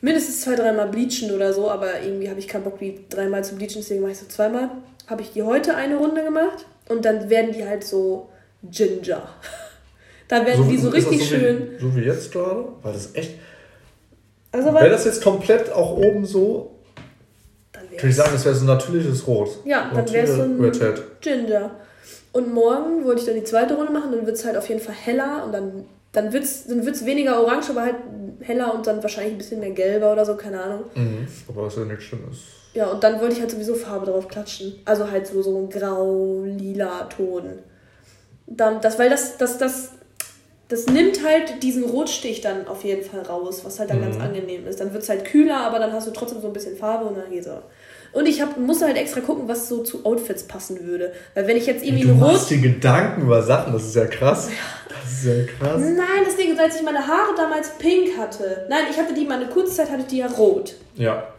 mindestens zwei, dreimal bleachen oder so, aber irgendwie habe ich keinen Bock, die dreimal zu bleachen, deswegen mache ich so zweimal. Habe ich die heute eine Runde gemacht und dann werden die halt so Ginger. Da werden die so ist das richtig so schön. Wie, so wie jetzt gerade? Weil das ist echt. Also, Wäre das jetzt komplett auch oben so, dann kann ich sagen, das wäre so ein natürliches Rot. Ja, dann wäre es so ein Redhead. Ginger. Und morgen wollte ich dann die zweite Runde machen, dann wird es halt auf jeden Fall heller und dann, dann wird es dann wird's weniger orange, aber halt heller und dann wahrscheinlich ein bisschen mehr gelber oder so, keine Ahnung. Mhm. Aber das ist ja nichts Schlimmes. Ja, und dann wollte ich halt sowieso Farbe drauf klatschen. Also halt so, so ein grau-lila Ton. Dann, das, weil das, das, das, das nimmt halt diesen Rotstich dann auf jeden Fall raus, was halt dann ganz angenehm ist. Dann wird es halt kühler, aber dann hast du trotzdem so ein bisschen Farbe und dann geht's auch. Und ich hab, muss halt extra gucken, was so zu Outfits passen würde. Weil wenn ich jetzt irgendwie Du ein machst Rot. dir Gedanken über Sachen, das ist ja krass. Das ist ja krass. Nein, ist, als ich meine Haare damals pink hatte. Nein, ich hatte die mal eine kurze Zeit, hatte ich die ja rot. Ja.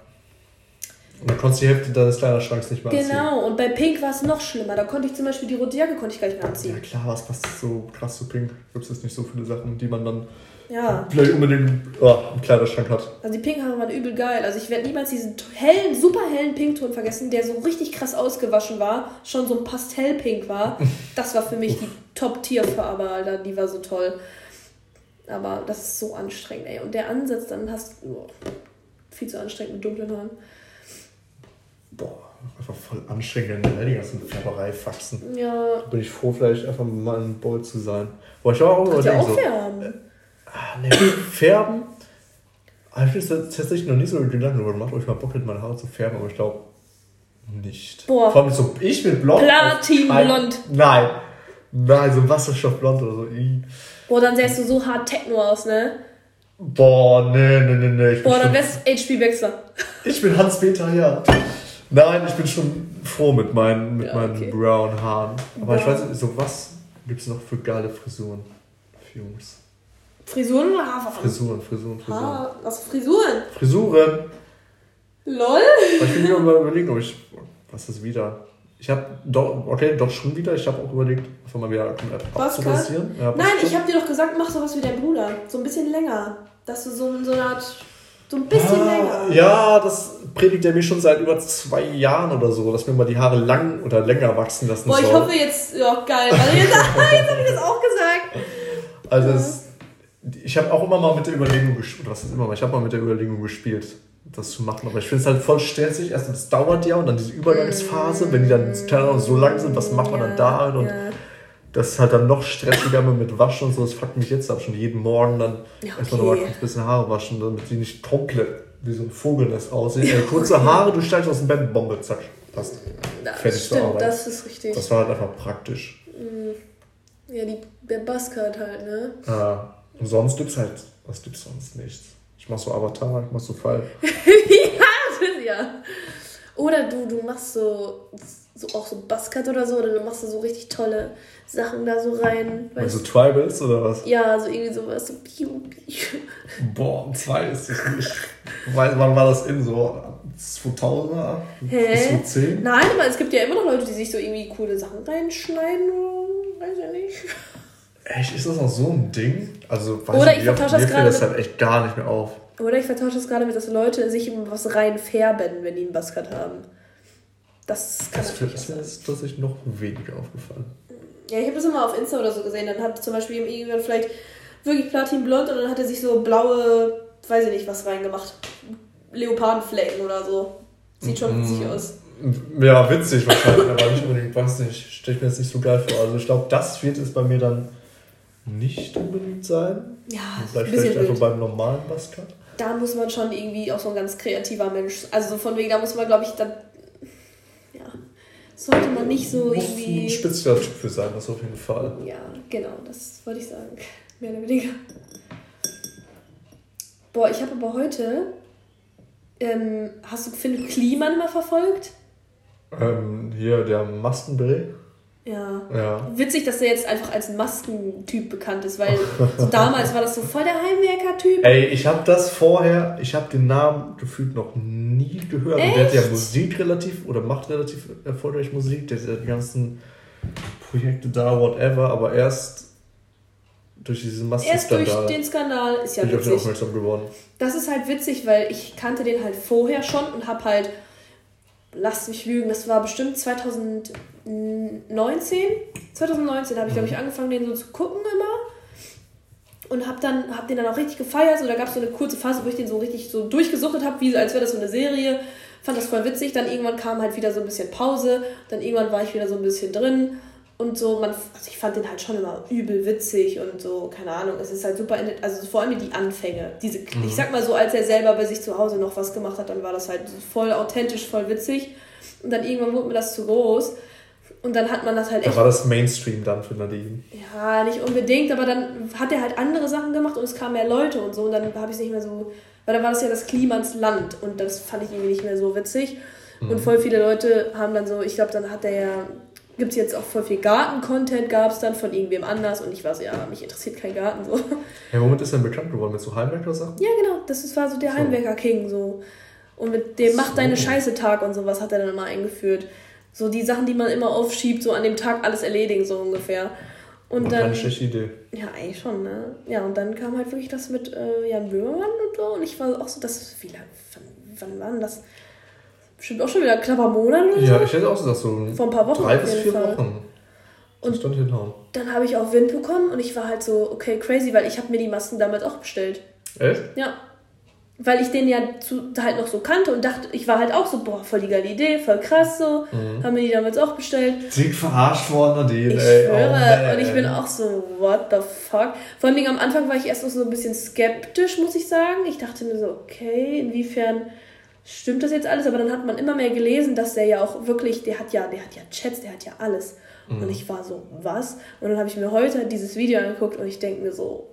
Und dann konntest du die Hälfte deines Kleiderschranks nicht mehr anziehen. Genau, und bei pink war es noch schlimmer. Da konnte ich zum Beispiel die rote Jacke konnte ich gar nicht mehr Ja anziehen. klar, was passt so krass zu Pink? Gibt es jetzt nicht so viele Sachen, die man dann Ja. vielleicht unbedingt oh, im Kleiderschrank hat. Also die Pinkhaare waren übel geil. Also ich werde niemals diesen hellen, super hellen Pinkton vergessen, der so richtig krass ausgewaschen war, schon so ein Pastellpink war. Das war für mich die Top-Tier-Farbe, Alter. Die war so toll. Aber das ist so anstrengend, ey. Und der Ansatz, dann hast du oh, viel zu anstrengend mit dunklen Haaren. Boah, einfach voll anstrengend, ne? die ganzen Färberei-Faxen. Ja, Bin ich froh, vielleicht einfach mal ein Boy zu sein. Boah, ich auch ja überlegen, auch so, färben. ah, ne, färben. Aber ich jetzt tatsächlich noch nie so Gedanken darüber gemacht, ob ich mal Bock hätte, meine Haare zu färben, aber ich glaube nicht. Boah. Vor allem so, ich bin blond. Platinblond. Nein. Nein, so Wasserstoffblond oder so. Boah, dann sähst du so hart Techno aus, ne? Boah, nee, nee, nee, nee. Ich Boah, dann schon, wär's HP Wechsler. ich bin Hans-Peter, ja. Nein, ich bin schon froh mit meinen, mit Ja, meinen okay. braunen Haaren. Aber ich Ja. weiß nicht, so was gibt es noch für geile Frisuren für Jungs? Frisuren oder Haarfarben? Frisuren, Frisuren, Frisuren. Haar, was Frisuren? Frisuren! LOL? Aber ich bin mir mal überlegen, ob ich. Was ist wieder? Ich habe doch, okay, doch schon wieder. Ich habe auch überlegt, einfach mal wieder Buzzcut? abzurasieren. Ja, Nein, ich hab dir doch gesagt, mach sowas wie dein Bruder. So ein bisschen länger. Dass du so, so eine Art. So ein bisschen Ah, länger. Ja, das predigt er mir schon seit über zwei Jahren oder so, dass mir mal die Haare lang oder länger wachsen lassen Boah, ich soll. hoffe jetzt. Ja, geil. Also jetzt, jetzt hab ich das auch gesagt. Also es, ich habe auch immer mal mit der Überlegung gespielt, was ist immer mal, ich habe mal mit der Überlegung gespielt, das zu machen, aber ich finde es halt voll stressig. Erst das dauert ja und dann diese Übergangsphase, wenn die dann so lang sind, was macht man dann da und Ja. Das ist halt dann noch stressiger mit Waschen und so. Das fuckt mich jetzt ab schon jeden Morgen dann Ja, erstmal okay. noch mal ein bisschen Haare waschen, damit die nicht komplett wie so ein Vogelnest aussehen. Äh, kurze Haare, du steigst aus dem Bett, Bombe, zack, passt. Ja, Fertig zur stimmt, Arbeit. das ist richtig. Das war halt einfach praktisch. ja, die, der Buzzcut halt, ne? Äh, und sonst gibt's halt, was gibt's sonst nichts. Ich mach so Avatar, ich mach so Fall. ja, das ist ja. Oder du, du machst so, so auch so Buzzcut oder so, oder du machst so richtig tolle Sachen da so rein. Also Tribals oder was? Ja, so irgendwie sowas, so piu, piu. Boah, zwei ist das nicht. Weiß, wann war das in? So 2000er? Hä? Bis so 10? Nein, aber es gibt ja immer noch Leute, die sich so irgendwie coole Sachen reinschneiden. Weiß ja nicht. Echt, ist das noch so ein Ding? Also, weiß Oder nicht, ich vertausche das gerade das halt echt gar nicht mehr auf. Oder ich vertausche das gerade mit, dass Leute sich immer was reinfärben, wenn die einen Buzzcut haben. Das kann Das natürlich ist sein. jetzt tatsächlich noch weniger aufgefallen. Ja, ich habe das immer auf Insta oder so gesehen. Dann hat zum Beispiel irgendjemand vielleicht wirklich platinblond und dann hat er sich so blaue, weiß ich nicht, was reingemacht. Leopardenflecken oder so. Sieht schon witzig aus. Ja, witzig wahrscheinlich, aber nicht unbedingt, weiß nicht, stelle ich mir jetzt nicht so geil vor. Also ich glaube, das wird es bei mir dann nicht unbedingt sein. Ja, Vielleicht, ein bisschen vielleicht einfach beim normalen Buzzcut. Da muss man schon irgendwie auch so ein ganz kreativer Mensch. Also so von wegen, da muss man, glaube ich, dann. Ja. Sollte man nicht so Muss irgendwie. ein spezieller Typ für sein, das auf jeden Fall. Ja, genau, das wollte ich sagen. Mehr oder weniger. Boah, ich habe aber heute. Ähm, hast du Philipp Kliman mal verfolgt? Ähm, hier der Mastenbree. Ja. Ja. Witzig, dass er jetzt einfach als Maskentyp bekannt ist, weil so damals war das so voll der Heimwerker-Typ. Ey, ich habe das vorher, ich habe den Namen gefühlt noch nie gehört. Und der hat ja Musik relativ oder macht relativ erfolgreich Musik. Der hat ja die ganzen Projekte da, whatever, aber erst durch diesen Erst durch Maskenskandal den Skandal ist ja bin ich auf den witzig. aufmerksam geworden. Das ist halt witzig, weil ich kannte den halt vorher schon und hab halt, lasst mich lügen, das war bestimmt 2019. 2019 habe ich, glaube ich, angefangen, den so zu gucken immer. Und hab dann, hab den dann auch richtig gefeiert. So, da gab es so eine kurze Phase, wo ich den so richtig so durchgesuchtet habe, wie als wäre das so eine Serie. Fand das voll witzig. Dann irgendwann kam halt wieder so ein bisschen Pause. Dann irgendwann war ich wieder so ein bisschen drin. Und so, man, also ich fand den halt schon immer übel witzig und so, keine Ahnung, es ist halt super, also vor allem die Anfänge. Diese, Ich sag mal so, als er selber bei sich zu Hause noch was gemacht hat, dann war das halt voll authentisch, voll witzig. Und dann irgendwann wurde mir das zu groß. Und dann hat man das halt echt. Da war das Mainstream dann für Nadine. Ja, nicht unbedingt, aber dann hat er halt andere Sachen gemacht und es kamen mehr Leute und so. Und dann habe ich es nicht mehr so. Weil dann war das ja das Klimans Land und das fand ich irgendwie nicht mehr so witzig. Und voll viele Leute haben dann so, ich glaube, dann hat er ja. Gibt es jetzt auch voll viel Garten-Content, gab es dann von irgendwem anders und ich war so, ja, mich interessiert kein Garten so. Ja, womit ist er bekannt geworden? Mit so Heimwerker-Sachen? Ja, genau, das ist- war so der So. Heimwerker-King so. Und mit dem Mach So. deine Scheiße-Tag und sowas hat er dann immer eingeführt. So die Sachen, die man immer aufschiebt, so an dem Tag alles erledigen, so ungefähr. Und dann. Schlechte Idee. Ja, eigentlich schon, ne? Ja, und dann kam halt wirklich das mit äh, Jan Böhmermann und so. Und ich war auch so, das, wie lange, wann, wann war denn das? Bestimmt auch schon wieder knapper Monat oder so. Ja, ich hätte auch gesagt, so Vor ein paar Wochen drei bis vier Fall. Wochen. Und-. Dann habe ich auch Wind bekommen und ich war halt so, okay, crazy, weil ich habe mir die Masken damals auch bestellt. Echt? Ja. Weil ich den ja zu, halt noch so kannte und dachte, ich war halt auch so, boah, voll die geile Idee, voll krass so. Mhm. Haben mir die damals auch bestellt. Sie verarscht worden, Nadine, Ich ey. schwöre. Oh, und ich bin auch so, what the fuck? Vor allem am Anfang war ich erst noch so ein bisschen skeptisch, muss ich sagen. Ich dachte mir so, okay, inwiefern stimmt das jetzt alles? Aber dann hat man immer mehr gelesen, dass der ja auch wirklich, der hat ja, der hat ja Chats, der hat ja alles. Mhm. Und ich war so, was? Und dann habe ich mir heute dieses Video angeguckt und ich denke mir so,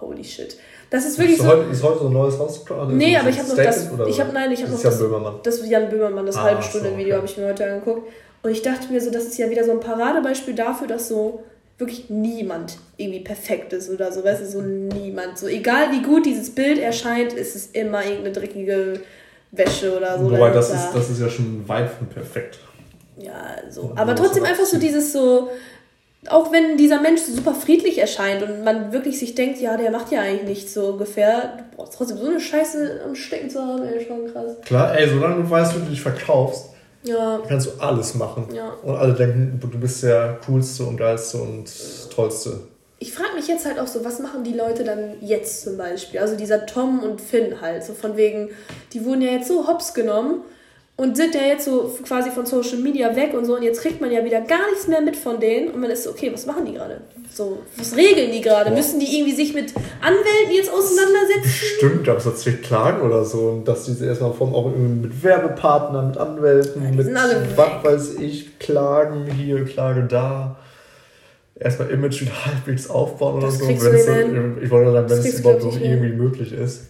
holy shit. Das ist wirklich ist, so. heute, ist heute so ein neues rausgekommen? Nee, So aber ich habe noch das. Oder Ich habe nein, ich habe Das noch ist Jan das, Böhmermann. das Jan Böhmermann, das Ah, halbe so, Stunde okay. Video habe ich mir heute angeguckt und ich dachte mir so, das ist ja wieder so ein Paradebeispiel dafür, dass so wirklich niemand irgendwie perfekt ist oder so, weißt du, so niemand. So egal wie gut dieses Bild erscheint, ist es immer irgendeine dreckige Wäsche oder so. Wobei, das ist, das ist ja schon weit von perfekt. Ja, so. Aber trotzdem einfach so dieses so, auch wenn dieser Mensch super friedlich erscheint und man wirklich sich denkt, ja, der macht ja eigentlich nichts so ungefähr, du brauchst trotzdem so eine Scheiße am Stecken zu haben, ey, schon krass. Klar, ey, solange du weißt, wie du dich verkaufst, Ja, kannst du alles machen. Ja. Und alle denken, du bist der coolste und geilste und tollste. ich frage mich jetzt halt auch so, was machen die Leute dann jetzt zum Beispiel? Also dieser Tom und Finn halt, so von wegen, die wurden ja jetzt so hops genommen und sind ja jetzt so quasi von Social Media weg und so und jetzt kriegt man ja wieder gar nichts mehr mit von denen und man ist so, okay, was machen die gerade? So, was regeln die gerade? Boah. Müssen die irgendwie sich mit Anwälten jetzt auseinandersetzen? Stimmt, gab es tatsächlich Klagen oder so und dass diese erstmal von auch irgendwie mit Werbepartnern, mit Anwälten, Ja, mit was weiß ich, Klagen hier, Klage da. Erstmal Image wieder halbwegs aufbauen oder Das so. nicht so, hin. ich wollte sagen, wenn es überhaupt noch nicht irgendwie möglich ist.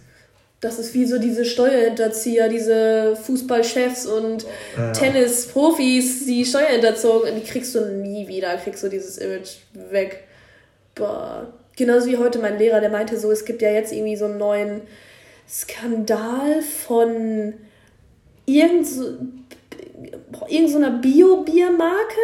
Das ist wie so diese Steuerhinterzieher, diese Fußballchefs und Ja. Tennisprofis, die Steuer hinterzogen, und die kriegst du nie wieder, kriegst du dieses Image weg. Boah. Genauso wie heute mein Lehrer, der meinte so, es gibt ja jetzt irgendwie so einen neuen Skandal von irgend so, irgend so einer Bio-Biermarke.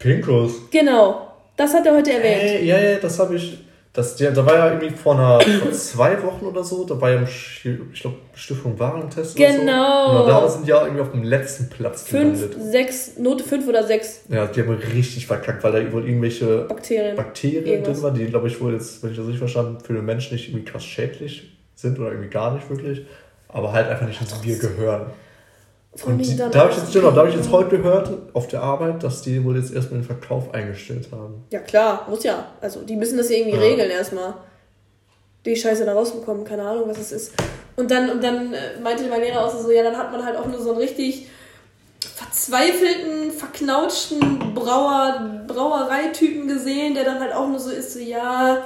Pinkos. Genau, das hat er heute erwähnt. Ey, ja, ja, das habe ich. Das, der, da war ja irgendwie vor, einer, vor zwei Wochen oder so, da war ja, ich glaube, Stiftung Warentest oder so. Genau. Und da sind die ja irgendwie auf dem letzten Platz Fünf, gelandet. sechs, Note 5 oder 6 Ja, die haben richtig verkackt, weil da wohl irgendwelche Bakterien. Bakterien Irgendwas. drin waren, die, glaube ich, wohl jetzt, wenn ich das richtig verstanden für den Menschen nicht irgendwie krass schädlich sind oder irgendwie gar nicht wirklich, aber halt einfach nicht ins Bier gehören. Und die, da habe ich jetzt, genau, da habe ich jetzt heute gehört, auf der Arbeit, dass die wohl jetzt erstmal den Verkauf eingestellt haben. Ja klar, muss ja. Also die müssen das ja irgendwie Ja. regeln erstmal. die Scheiße da rausbekommen, keine Ahnung, was es ist. Und dann, und dann äh, meinte mein Lehrer auch so, ja, dann hat man halt auch nur so einen richtig verzweifelten, verknautschten Brauer, Brauereitypen gesehen, der dann halt auch nur so ist, so, ja,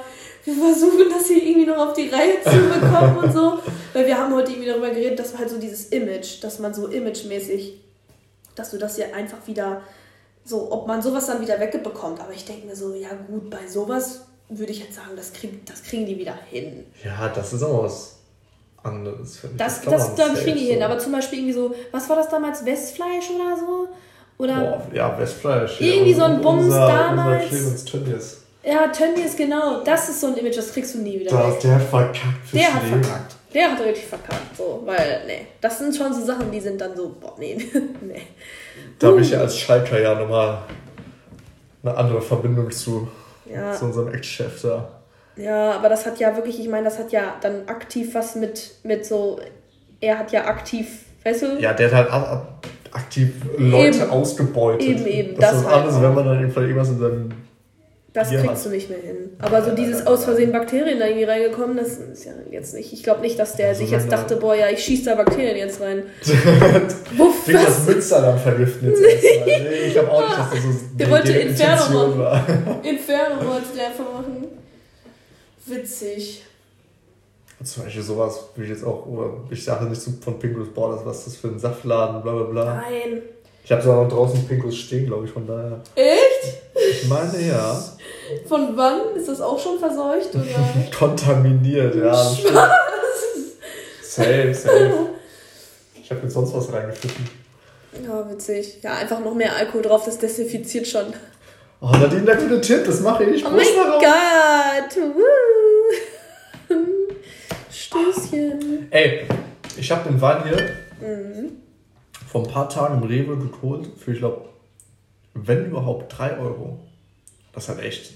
wir versuchen das hier irgendwie noch auf die Reihe zu bekommen und so. Weil wir haben heute irgendwie darüber geredet, dass halt so dieses Image, dass man so imagemäßig, dass du das ja einfach wieder so, ob man sowas dann wieder wegbekommt. Aber ich denke mir so, ja gut, bei sowas würde ich jetzt sagen, das, krieg, das kriegen die wieder hin. Ja, das ist auch was anderes, ich. Das, das, das kriegen die hin. Aber zum Beispiel irgendwie so, was war das damals, Westfleisch oder so? Oder Boah, ja, Westfleisch. Irgendwie ja, so ein Bums unser, damals. Unser Clemens Tönnies. Ja, Tönnies, genau. Das ist so ein Image, das kriegst du nie wieder. Das, der hat verkackt fürs Der hat Leben. verkackt. Der hat richtig verkackt, so, weil, nee, das sind schon so Sachen, die sind dann so, boah, nee, nee. Da habe ich ja als Schalker ja nochmal eine andere Verbindung zu, Ja. zu unserem Ex-Chef da. Ja, aber das hat ja wirklich, ich meine, das hat ja dann aktiv was mit, mit so, er hat ja aktiv, weißt du? Ja, der hat halt aktiv Leute Eben. ausgebeutet. Eben, eben, Das, das ist halt alles, auch. wenn man dann irgendwas in seinem Das Bier kriegst du nicht mehr hin. Aber so dieses aus Versehen Bakterien da irgendwie reingekommen, das ist ja jetzt nicht. Ich glaube nicht, dass der Also sich jetzt da- dachte, boah, ja, ich schieße da Bakterien jetzt rein. Wuff, Ding, das was? Münster dann vergiften jetzt erstmal. Nee, ich glaube auch nicht, dass das so Der die- wollte die Inferno Intention machen. war. Inferno wollte der einfach machen. Witzig. Zum Beispiel sowas will ich jetzt auch, oder ich sage nicht so von Pinkus, boah, das, was ist das für ein Saftladen, bla bla bla. Nein. Ich habe sogar noch draußen Pinkus stehen, glaube ich, von daher. Echt? Ich meine ja. Von wann? Ist das auch schon verseucht? Oder? Kontaminiert, ja. stimmt. Safe, safe. Ich habe jetzt sonst was reingepfiffen. Ja, witzig. Ja, einfach noch mehr Alkohol drauf, das desinfiziert schon. Oh, Nadine, der gute Tipp, das mache ich. Oh Prost mein darauf. Gott! Stößchen. Ey, ich habe den Wein hier Mhm. vor ein paar Tagen im Rewe geholt für, ich glaube, wenn überhaupt 3 Euro. Das ist halt echt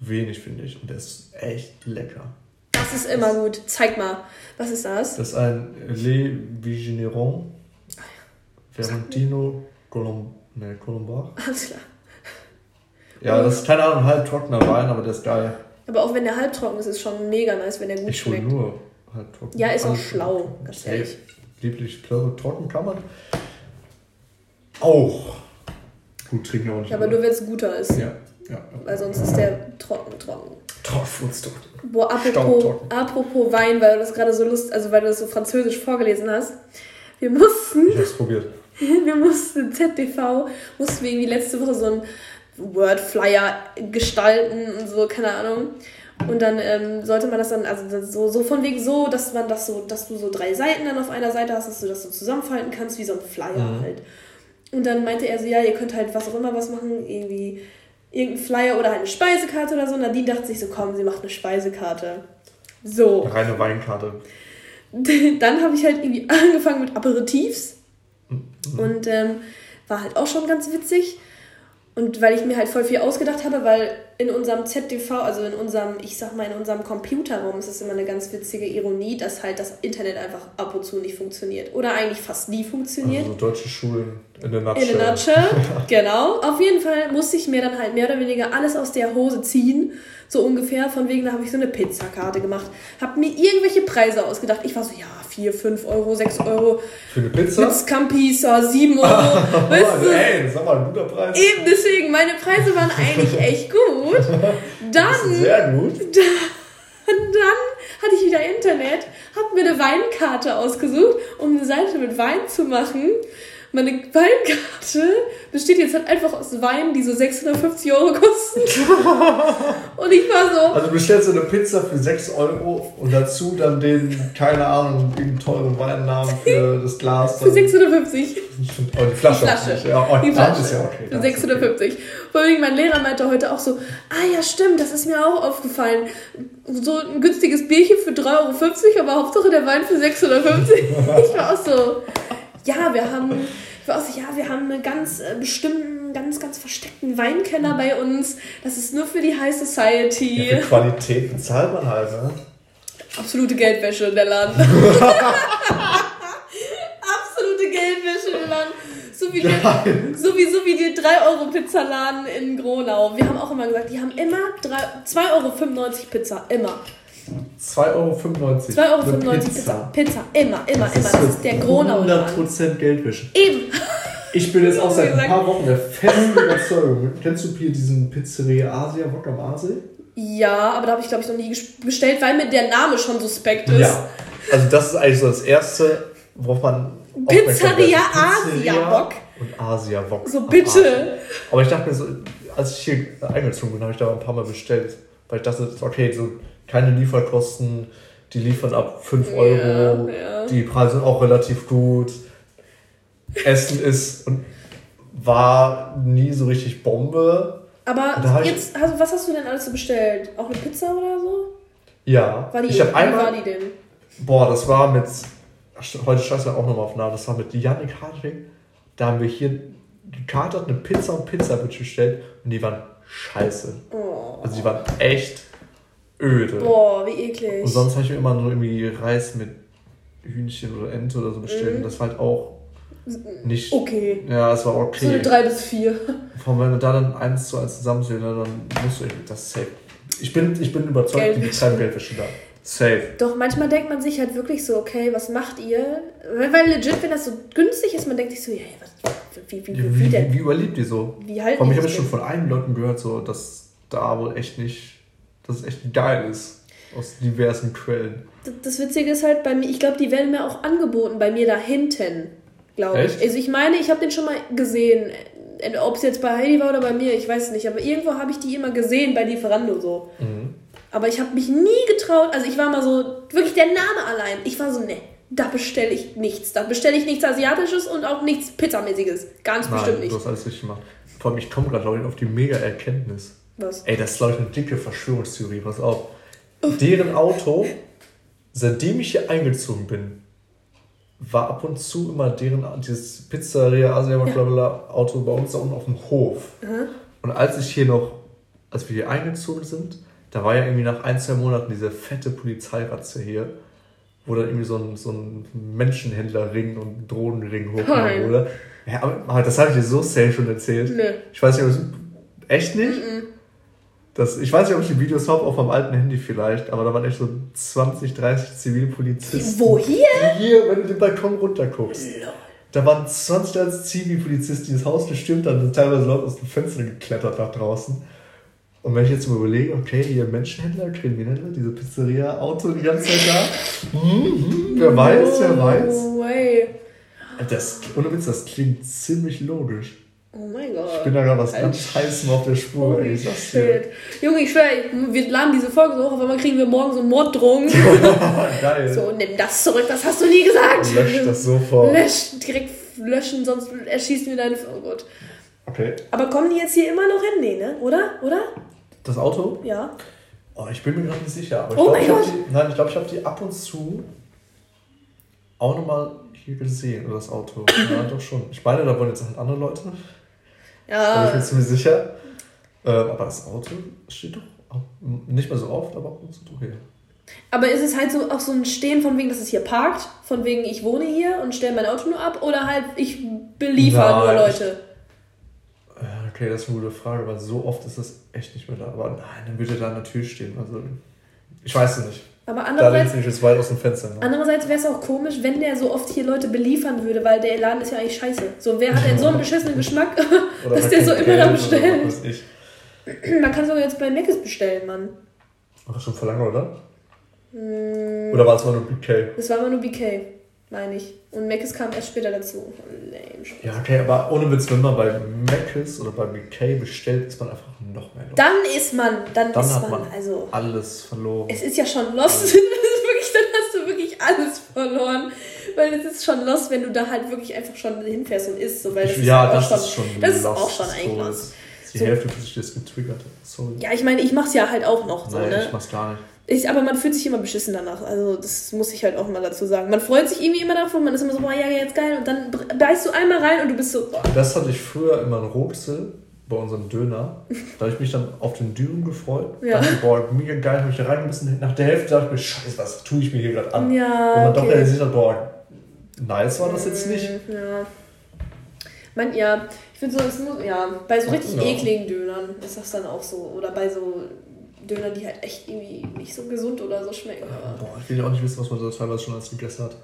wenig, finde ich. Und der ist echt lecker. Das ist immer gut. Zeig mal. Was ist das? Das ist ein Le Vigineron Colom nee, Colombard. Alles klar. Ja, das ist keine Ahnung, halb trockener Wein, aber der ist geil. Aber auch wenn der halbtrocken ist, ist schon mega nice, wenn der gut Ich schmeckt. nur halb trocken. Ja, ist auch Alles schlau, ganz ehrlich. Lieblich, ich trocken kann man auch gut trinken, aber nicht. Ja, aber nur wenn es guter ist. Ja, ja. Weil sonst ist der trocken, trocken. Trockenfutztrocken. Boah, apropos, apropos Wein, weil du das gerade so lust, also weil du das so französisch vorgelesen hast. Wir mussten, Ich hab's probiert. wir mussten ZDV, mussten wir irgendwie letzte Woche so einen Word-Flyer gestalten und so, keine Ahnung. Und dann ähm, sollte man das dann, also so, so von wegen so, dass man das so, dass du so drei Seiten dann auf einer Seite hast, dass du das so zusammenfalten kannst, wie so ein Flyer Mhm. halt. Und dann meinte er so, ja, ihr könnt halt was auch immer was machen, irgendwie irgendein Flyer oder halt eine Speisekarte oder so. Und Nadine dachte sich so, komm, sie macht eine Speisekarte. So. Reine Weinkarte. Dann habe ich halt irgendwie angefangen mit Aperitifs. Mhm. Und ähm, war halt auch schon ganz witzig. Und weil ich mir halt voll viel ausgedacht habe, weil in unserem ZDV, also in unserem, ich sag mal, in unserem Computerraum ist es immer eine ganz witzige Ironie, dass halt das Internet einfach ab und zu nicht funktioniert. Oder eigentlich fast nie funktioniert. Also deutsche Schulen in der Nutshell. In a nutshell, genau. Auf jeden Fall musste ich mir dann halt mehr oder weniger alles aus der Hose ziehen. So ungefähr. Von wegen, da habe ich so eine Pizzakarte gemacht. Hab mir irgendwelche Preise ausgedacht. Ich war so, ja, 4, 5 Euro, 6 Euro. Für eine Pizza? Mit Scampisa, 7 Euro. weißt du? ey, das ist aber ein guter Preis. Eben deswegen, meine Preise waren eigentlich echt gut. Dann, sehr gut. dann hatte ich wieder Internet, hab mir eine Weinkarte ausgesucht, um eine Seite mit Wein zu machen. Meine Weinkarte besteht jetzt halt einfach aus Weinen, die so 650 Euro kosten. Und ich war so, Also du bestellst so eine Pizza für 6 Euro und dazu dann den, keine Ahnung, irgendeinen teuren Weinnamen für das Glas. für Dann, 650. Stimmt, oh, die Flasche. Die Flasche. nicht. Ja, oh, Die Flasche. ist ja okay. Für dann ist okay. 650. Vor allem mein Lehrer meinte heute auch so, ah ja stimmt, das ist mir auch aufgefallen. So ein günstiges Bierchen für 3,50 Euro, aber Hauptsache der Wein für 650. ich war auch so, ja, wir haben, ja, wir haben einen ganz äh, bestimmten, ganz, ganz versteckten Weinkenner bei uns. Das ist nur für die High Society. Ja, für Qualität bezahlt man halt, ne? Absolute Geldwäsche in der Laden. Absolute Geldwäsche in der Laden. So wie, der, so wie, so wie die 3-Euro-Pizzaladen in Gronau. Wir haben auch immer gesagt, die haben immer drei- 2,95 Euro Pizza. Immer. 2,95 Euro. 2,95 Euro Pizza. Pizza. Immer, immer, das immer. Das ist der Gronau. 100% Geldwäsche. Eben. Ich bin jetzt auch seit ein paar Wochen der festen Überzeugung. Kennst du hier diesen Pizzeria Asia Wok am Aasee? Ja, aber da habe ich glaube ich noch nie bestellt, weil mir der Name schon suspekt ist. Ja, also das ist eigentlich so das Erste, worauf man Pizzeria Asia Wok. Und Asia Wok. So bitte. Aber ich dachte mir so, als ich hier eingezogen bin, habe ich da ein paar Mal bestellt. Weil ich dachte, okay, so keine Lieferkosten, die liefern ab 5 Euro, ja, ja. die Preise sind auch relativ gut. Essen ist und war nie so richtig Bombe. Aber jetzt, also, was hast du denn alles so bestellt? Auch eine Pizza oder so? Ja. War die, ich habe einmal. war die denn? Boah, das war mit. Heute scheiße auch nochmal auf Namen. Das war mit Yannick Hartwig. Da haben wir hier gekatert eine Pizza und Pizza bestellt und die waren scheiße. Oh. Also die waren echt öde. Boah, wie eklig. Und sonst habe ich mir immer nur irgendwie Reis mit Hühnchen oder Ente oder so bestellt. Und das war halt auch nicht. Okay. Ja, es war okay. So eine 3 bis 4. Vor allem, wenn du da dann eins zu eins zusammenzählst, ne, dann musst du das safe. Ich bin, ich bin überzeugt, die betreiben Geldwäsche da. Safe. Doch, manchmal denkt man sich halt wirklich so, okay, was macht ihr? Weil legit, wenn das so günstig ist, man denkt sich so, ja, was, wie, wie, wie, wie, denn? wie überlebt ihr so? Wie halten Vor allem, ich habe schon von einigen Leuten gehört, so, dass da wohl echt nicht, dass es echt geil ist. Aus diversen Quellen. Das Witzige ist halt bei mir, ich glaube, die werden mir auch angeboten, bei mir da hinten, glaube ich. Also ich meine, ich habe den schon mal gesehen. Ob es jetzt bei Heidi war oder bei mir, ich weiß nicht. Aber irgendwo habe ich die immer gesehen bei Lieferando so. Mhm. Aber ich habe mich nie getraut. Also ich war mal so, wirklich der Name allein. Ich war so, ne, da bestelle ich nichts. Da bestelle ich nichts Asiatisches und auch nichts Pizzamäßiges. Ganz Nein, bestimmt nicht. Du hast alles richtig gemacht. Vor allem, ich komme gerade, auf die Mega-Erkenntnis. Was? Ey, das ist, glaube ich, eine dicke Verschwörungstheorie. Pass auf. Deren Auto, seitdem ich hier eingezogen bin, war ab und zu immer deren, dieses Pizzeria Asia ja. Auto bei uns da unten auf dem Hof. Mhm. Und als ich hier noch, als wir hier eingezogen sind, da war ja irgendwie nach ein, zwei Monaten diese fette Polizeiratze hier, wo dann irgendwie so ein, so ein Menschenhändlerring und Drohnenring hochgenommen wurde. Ja, aber das habe ich dir so safe schon erzählt. Nee. Ich weiß nicht, echt nicht? Mm -mm. Das, ich weiß nicht, ob ich die Videos habe, auf meinem alten Handy vielleicht, aber da waren echt so 20, 30 Zivilpolizisten. Wo hier? Hier, wenn du den Balkon runterguckst. Lol. Da waren 20, 30 Zivilpolizisten, die das Haus gestürmt haben und teilweise Leute aus dem Fenster geklettert nach draußen. Und wenn ich jetzt mal überlege, okay, hier Menschenhändler, Kriminelle, diese Pizzeria-Auto die ganze Zeit da. Mhm, wer weiß, wer weiß. Way. Das, ohne Witz, das klingt ziemlich logisch. Oh mein Gott. Ich bin da gerade was ganz Heißem auf der Spur, ey. Ich sag's dir. Junge, ich schwöre, wir laden diese Folge so hoch, auf einmal kriegen wir morgen so einen Morddrohung. Geil. So, nimm das zurück, das hast du nie gesagt. Lösch das sofort. Lösch, direkt löschen, sonst erschießen wir deine. Oh Gott. Okay. Aber kommen die jetzt hier immer noch hin? Nee, ne? Oder? Oder? Das Auto? Ja. Oh, ich bin mir gerade nicht sicher. Aber ich oh glaub, mein Gott. Die, nein, ich glaube, ich habe die ab und zu auch nochmal hier gesehen, oder das Auto. ja, doch schon. Ich meine, da wollen jetzt halt andere Leute. Ja. Aber ich bin ziemlich sicher. Ähm, aber das Auto steht doch nicht mehr so oft, aber ab und zu doch hier. Aber ist es halt so auch so ein Stehen von wegen, dass es hier parkt, von wegen ich wohne hier und stelle mein Auto nur ab oder halt ich beliefer nur Leute? Okay, das ist eine gute Frage, weil so oft ist das echt nicht mehr da. Aber nein, dann würde da an der Tür stehen. Also, ich weiß es nicht. Aber andererseits, da ich jetzt weit aus dem Fenster. Ne? Andererseits wäre es auch komisch, wenn der so oft hier Leute beliefern würde, weil der Laden ist ja eigentlich scheiße. So, wer hat denn so einen beschissenen Geschmack, dass der so immer da bestellt? Man kann sogar jetzt bei Mc's bestellen, Mann. Ach, schon vor lange, oder? Mm, oder war es immer nur BK? Es war immer nur BK meine ich. Und Mc's kam erst später dazu. Lame. Ja, okay, aber ohne Witz, wenn man bei Mc's oder bei BK bestellt, ist man einfach noch mehr los. Dann ist man, dann, dann ist hat man, man also alles verloren. Es ist ja schon lost. das ist wirklich, dann hast du wirklich alles verloren. Weil es ist schon lost, wenn du da halt wirklich einfach schon hinfährst und isst. So, weil das ja, ist das schon, ist schon Das ist auch schon eigentlich so lost. Die so. Hälfte, bis ich das getriggert habe. Sorry. Ja, ich meine, ich mach's ja halt auch noch so, Nein, ne? ich mach's gar nicht. Ich, aber man fühlt sich immer beschissen danach. Also, das muss ich halt auch mal dazu sagen. Man freut sich irgendwie immer davon, man ist immer so, boah, ja, jetzt geil. Und dann beißt du einmal rein und du bist so, boah. Das hatte ich früher immer in Rotsel bei unserem Döner. Da habe ich mich dann auf den Dürren gefreut. Ja. Dachte, boah, mega geil, habe ich da reingebissen. Nach der Hälfte dachte ich mir, scheiße, was tue ich mir hier gerade an? Ja, und man okay. doch realisiert hat, boah, nice war das jetzt nicht. Ja. Man, ja, ich finde so, es muss, ja, bei so richtig ja. ekligen Dönern ist das dann auch so. Oder bei so Döner, die halt echt irgendwie nicht so gesund oder so schmecken. Aber Boah, ich will ja auch nicht wissen, was man da teilweise schon als gegessen hat.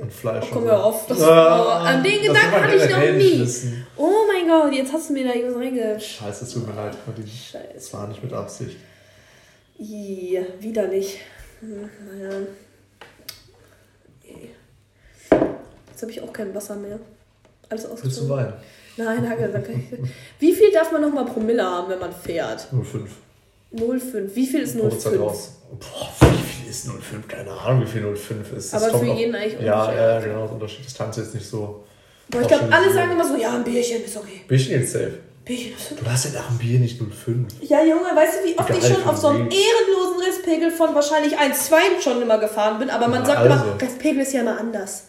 An Fleisch. Oh, komm, und so. auf. Das, Ah, oh, an den Gedanken hatte ich noch nicht nie. wissen. Oh mein Gott, jetzt hast du mir da irgendwas reingesch... Scheiße, es tut mir leid, Nadine. Scheiße. Das war nicht mit Absicht. Ih, widerlich. Hm, naja. Jetzt habe ich auch kein Wasser mehr. Alles Willst du ausgetrunken. Wein? Nein, danke, danke. Wie viel darf man nochmal Promille haben, wenn man fährt? 05. 0,5. Wie viel ist Probe 0,5? raus. Boah, wie viel ist 05? Keine Ahnung, wie viel 05 ist. Das Aber für auf- jeden eigentlich Ja, unterschiedlich. ja, genau, das Unterschied. Das tanzt jetzt nicht so. Boah, ich glaube, alle sagen immer so, ja, ein Bierchen ist okay. Bierchen jetzt safe. Bierchen ist okay. Du hast ja nach dem Bier nicht 05. Ja, Junge, weißt du, wie oft Egal, ich schon auf so einem ehrenlosen Restpegel von wahrscheinlich 1,2 schon immer gefahren bin, aber man Ja, sagt also. immer, Restpegel ist ja immer anders.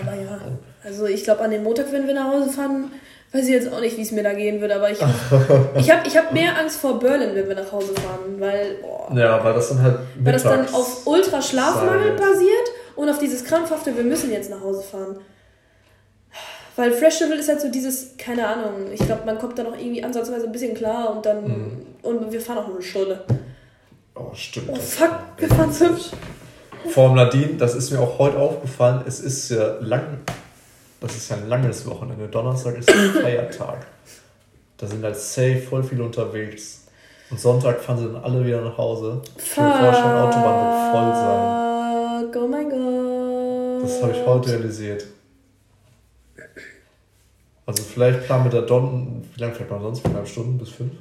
Aber ja, also ich glaube, an dem Montag, wenn wir nach Hause fahren, weiß ich jetzt auch nicht, wie es mir da gehen wird, aber ich, ich habe ich hab mehr Angst vor Berlin, wenn wir nach Hause fahren, weil, boah, Ja, weil das dann halt weil das dann auf ultra Schlafmangel sein. basiert und auf dieses krampfhafte, wir müssen jetzt nach Hause fahren. Weil Freshable ist halt so dieses, keine Ahnung, ich glaube, man kommt da noch irgendwie ansatzweise ein bisschen klar und dann, Mhm. und wir fahren auch nur eine Stunde. Oh, stimmt. Oh fuck, wir fahren fünf. Allem Nadine, das ist mir auch heute aufgefallen, es ist ja lang, das ist ja ein langes Wochenende. Donnerstag ist ein Feiertag. Da sind halt safe voll viele unterwegs. Und Sonntag fahren sie dann alle wieder nach Hause. Ich kann mir vorstellen, Autobahn wird voll sein. Oh mein Gott. Das habe ich heute realisiert. Also vielleicht planen wir da Don, wie lange fährt man sonst? Eineinhalb Stunden bis fünf?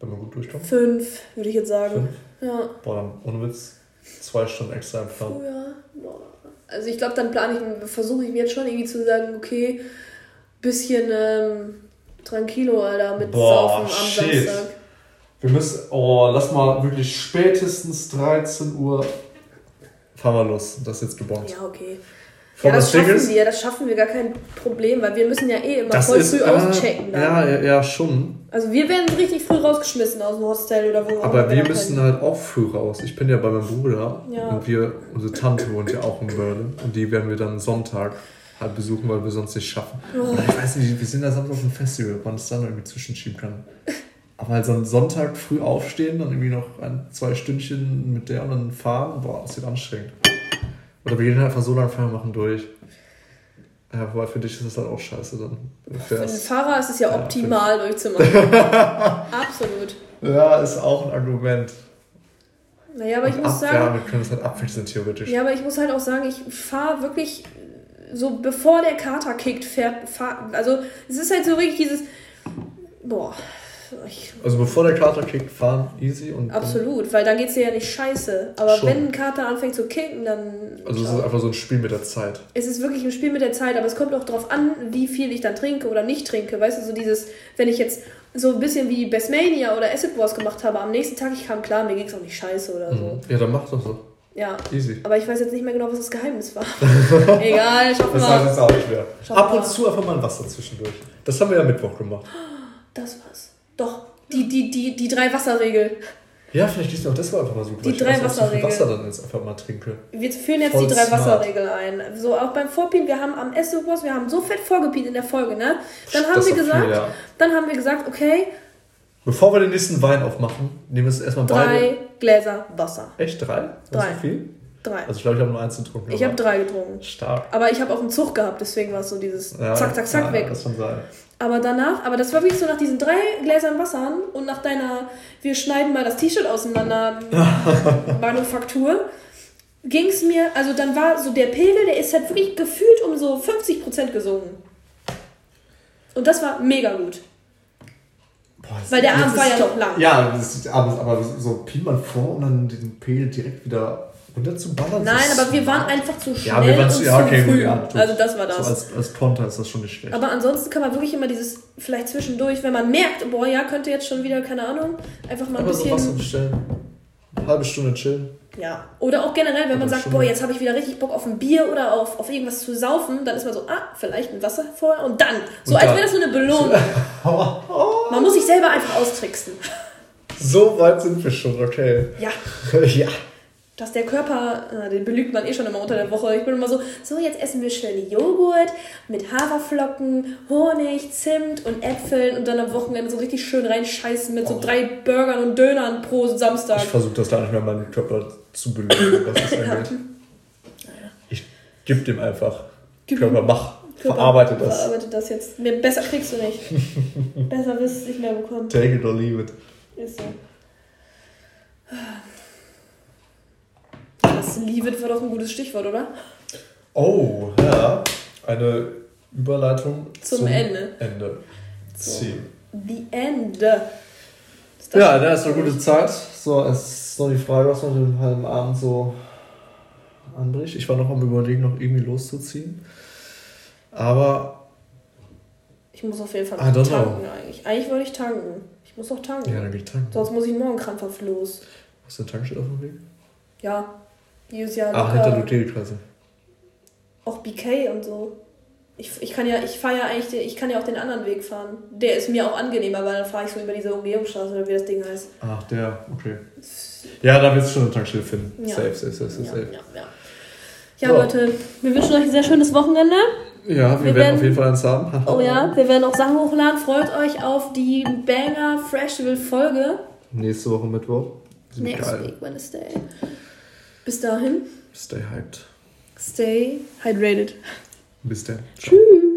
Wenn man gut durchkommt. Fünf, würde ich jetzt sagen. Fünf? Ja. Boah, dann ohne Witz zwei Stunden extra im Plan. Früher. Boah. Also ich glaube, dann plane ich, versuche ich mir jetzt schon irgendwie zu sagen, okay, bisschen ähm, tranquilo, Alter, mit Boah, Saufen am shit. Samstag. Wir müssen, oh, lass mal wirklich spätestens 13 Uhr fahren wir los. Das ist jetzt gebongt. Ja, okay. Ja, das das schaffen ist, wir, das schaffen wir gar kein Problem, weil wir müssen ja eh immer das voll ist, früh äh, auschecken. Dann. ja, ja, ja, schon. Also wir werden richtig früh rausgeschmissen aus dem Hostel oder wo auch Aber wir da müssen halt auch früh raus. Ich bin ja bei meinem Bruder Ja. und wir, unsere Tante wohnt ja auch in Berlin und die werden wir dann Sonntag halt besuchen, weil wir sonst nicht schaffen. Oh. Ich weiß nicht, wir sind da Samstag auf dem Festival, ob man es dann irgendwie zwischenschieben kann. Aber halt so einen Sonntag früh aufstehen, dann irgendwie noch ein, zwei Stündchen mit der und dann fahren, boah, das wird anstrengend. Oder wir gehen halt einfach so lange fahren machen durch. Ja, wobei für dich ist das halt auch scheiße dann. Für den. Fahrer ist es ja Ja, optimal durchzumachen. Absolut. Ja, ist auch ein Argument. Naja, aber ich Und muss ab, sagen, Ja, wir können es halt abwechseln theoretisch. Ja, aber ich muss halt auch sagen, ich fahre wirklich so, bevor der Kater kickt, fährt, fahr, also es ist halt so wirklich dieses, boah, ich, Also bevor der Kater kickt, fahren easy und. absolut, weil dann geht's dir ja nicht scheiße. Aber Schon. wenn ein Kater anfängt zu kicken, dann. Also es ist einfach so ein Spiel mit der Zeit. es ist wirklich ein Spiel mit der Zeit, aber es kommt auch drauf an, wie viel ich dann trinke oder nicht trinke. Weißt du, so dieses, wenn ich jetzt so ein bisschen wie Bestmania oder Acid Wars gemacht habe, am nächsten Tag, ich kam klar, mir ging's auch nicht scheiße oder so. Mhm. Ja, dann mach doch so. Ja. Easy. Aber ich weiß jetzt nicht mehr genau, was das Geheimnis war. Egal, schaffen Das wir. heißt jetzt auch nicht mehr. Schau Ab mal. und zu einfach mal ein Wasser zwischendurch. Das haben wir ja Mittwoch gemacht. Das war's. Doch, die, die, die, die drei Wasserregel. Ja, vielleicht liest du auch das war einfach mal so. Die drei viel Wasserregeln. Wasser dann jetzt einfach mal trinke. Wir führen jetzt Voll die drei smart. Wasserregel ein. So auch beim Vorpien, wir haben am Essobos, wir haben so fett vorgepiet in der Folge, ne? Dann haben Das wir ist gesagt, viel, ja. dann haben wir gesagt, okay, Bevor wir den nächsten Wein aufmachen, nehmen wir es erstmal drei beide. Gläser Wasser. Echt drei? Drei. ist so viel? Drei. Also ich glaube, ich habe nur eins getrunken. Ich habe drei getrunken. Stark. Aber ich habe auch einen Zug gehabt, deswegen war es so dieses Ja, zack, zack, zack ja, weg. Das kann sein. Aber danach, aber das war wirklich so nach diesen drei Gläsern Wasser und nach deiner, wir schneiden mal das T-Shirt auseinander, Manufaktur, ging es mir, also dann war so der Pegel, der ist halt wirklich gefühlt um so 50% gesunken. Und das war mega gut. Boah, Weil der Abend war ja doch- noch lang. Ja, das ist abends, aber so piept man vor und dann den Pegel direkt wieder runter zu ballern. Nein, aber wir waren einfach zu schnell Ja, wir waren und zu, ja, okay, früh. ja, also das war das. So als, als Konter ist das schon nicht schlecht. aber ansonsten kann man wirklich immer dieses, vielleicht zwischendurch, wenn man merkt, boah, ja, könnte jetzt schon wieder, keine Ahnung, einfach mal ein aber so bisschen... Wasser bestellen. Eine halbe Stunde chillen. Ja. Oder auch generell, wenn man sagt, schon. boah, jetzt habe ich wieder richtig Bock auf ein Bier oder auf, auf irgendwas zu saufen, dann ist man so, ah, vielleicht ein Wasser vorher und dann. So Und als wäre das so eine Belohnung. Man muss sich selber einfach austricksen. So weit sind wir schon, okay. Ja. ja. Dass der Körper, äh, den belügt man eh schon immer unter der Woche. Ich bin immer so, so jetzt essen wir schnell Joghurt mit Haferflocken, Honig, Zimt und Äpfeln und dann am Wochenende so richtig schön reinscheißen mit so Oh. drei Burgern und Dönern pro Samstag. Ich versuche das gar nicht mehr meinen Körper zu belügen, was das angeht. Ich gebe dem einfach. Gib Körper, mach. Körper, Verarbeite das. Verarbeite das jetzt. Mehr, besser kriegst du nicht. besser wirst du es nicht mehr bekommen. Take it or leave it. Ist so. Das Leave it war doch ein gutes Stichwort, oder? Oh, ja. Eine Überleitung Zum Ende. Ende. So. Ziel. The End. Ja, da ist eine gute Zeit. So, es ist noch die Frage, was man den halben Abend so anbricht. Ich war noch am überlegen, noch irgendwie loszuziehen. Aber, Ich muss auf jeden Fall tanken eigentlich. Eigentlich wollte ich tanken. Ich muss noch tanken. ja, dann geh ich tanken. Sonst muss ich morgen krampfhaft los. Was ist der Tankstelle auf dem Weg? Ja. Ach, locker- hinter Luteri quasi. auch BK und so. Ich, ich kann ja, ich fahre ja eigentlich, den, ich kann ja auch den anderen Weg fahren. Der ist mir auch angenehmer, weil dann fahre ich so über diese Umgehungsstraße oder wie das Ding heißt. Ach, der, okay. Ja, da wirst du schon eine Tankstelle finden. Ja. Safe, safe, safe, safe. Ja, safe. ja, ja. Ja, So. Leute, wir wünschen euch ein sehr schönes Wochenende. Ja, wir, Wir werden, werden- auf jeden Fall eins haben. Oh ja, wir werden auch Sachen hochladen. Freut euch auf die Banger Freshville Folge. Nächste Woche Mittwoch. Next geil. week, Wednesday. Bis dahin, Stay hyped. stay hydrated. Bis dann. Tschüss.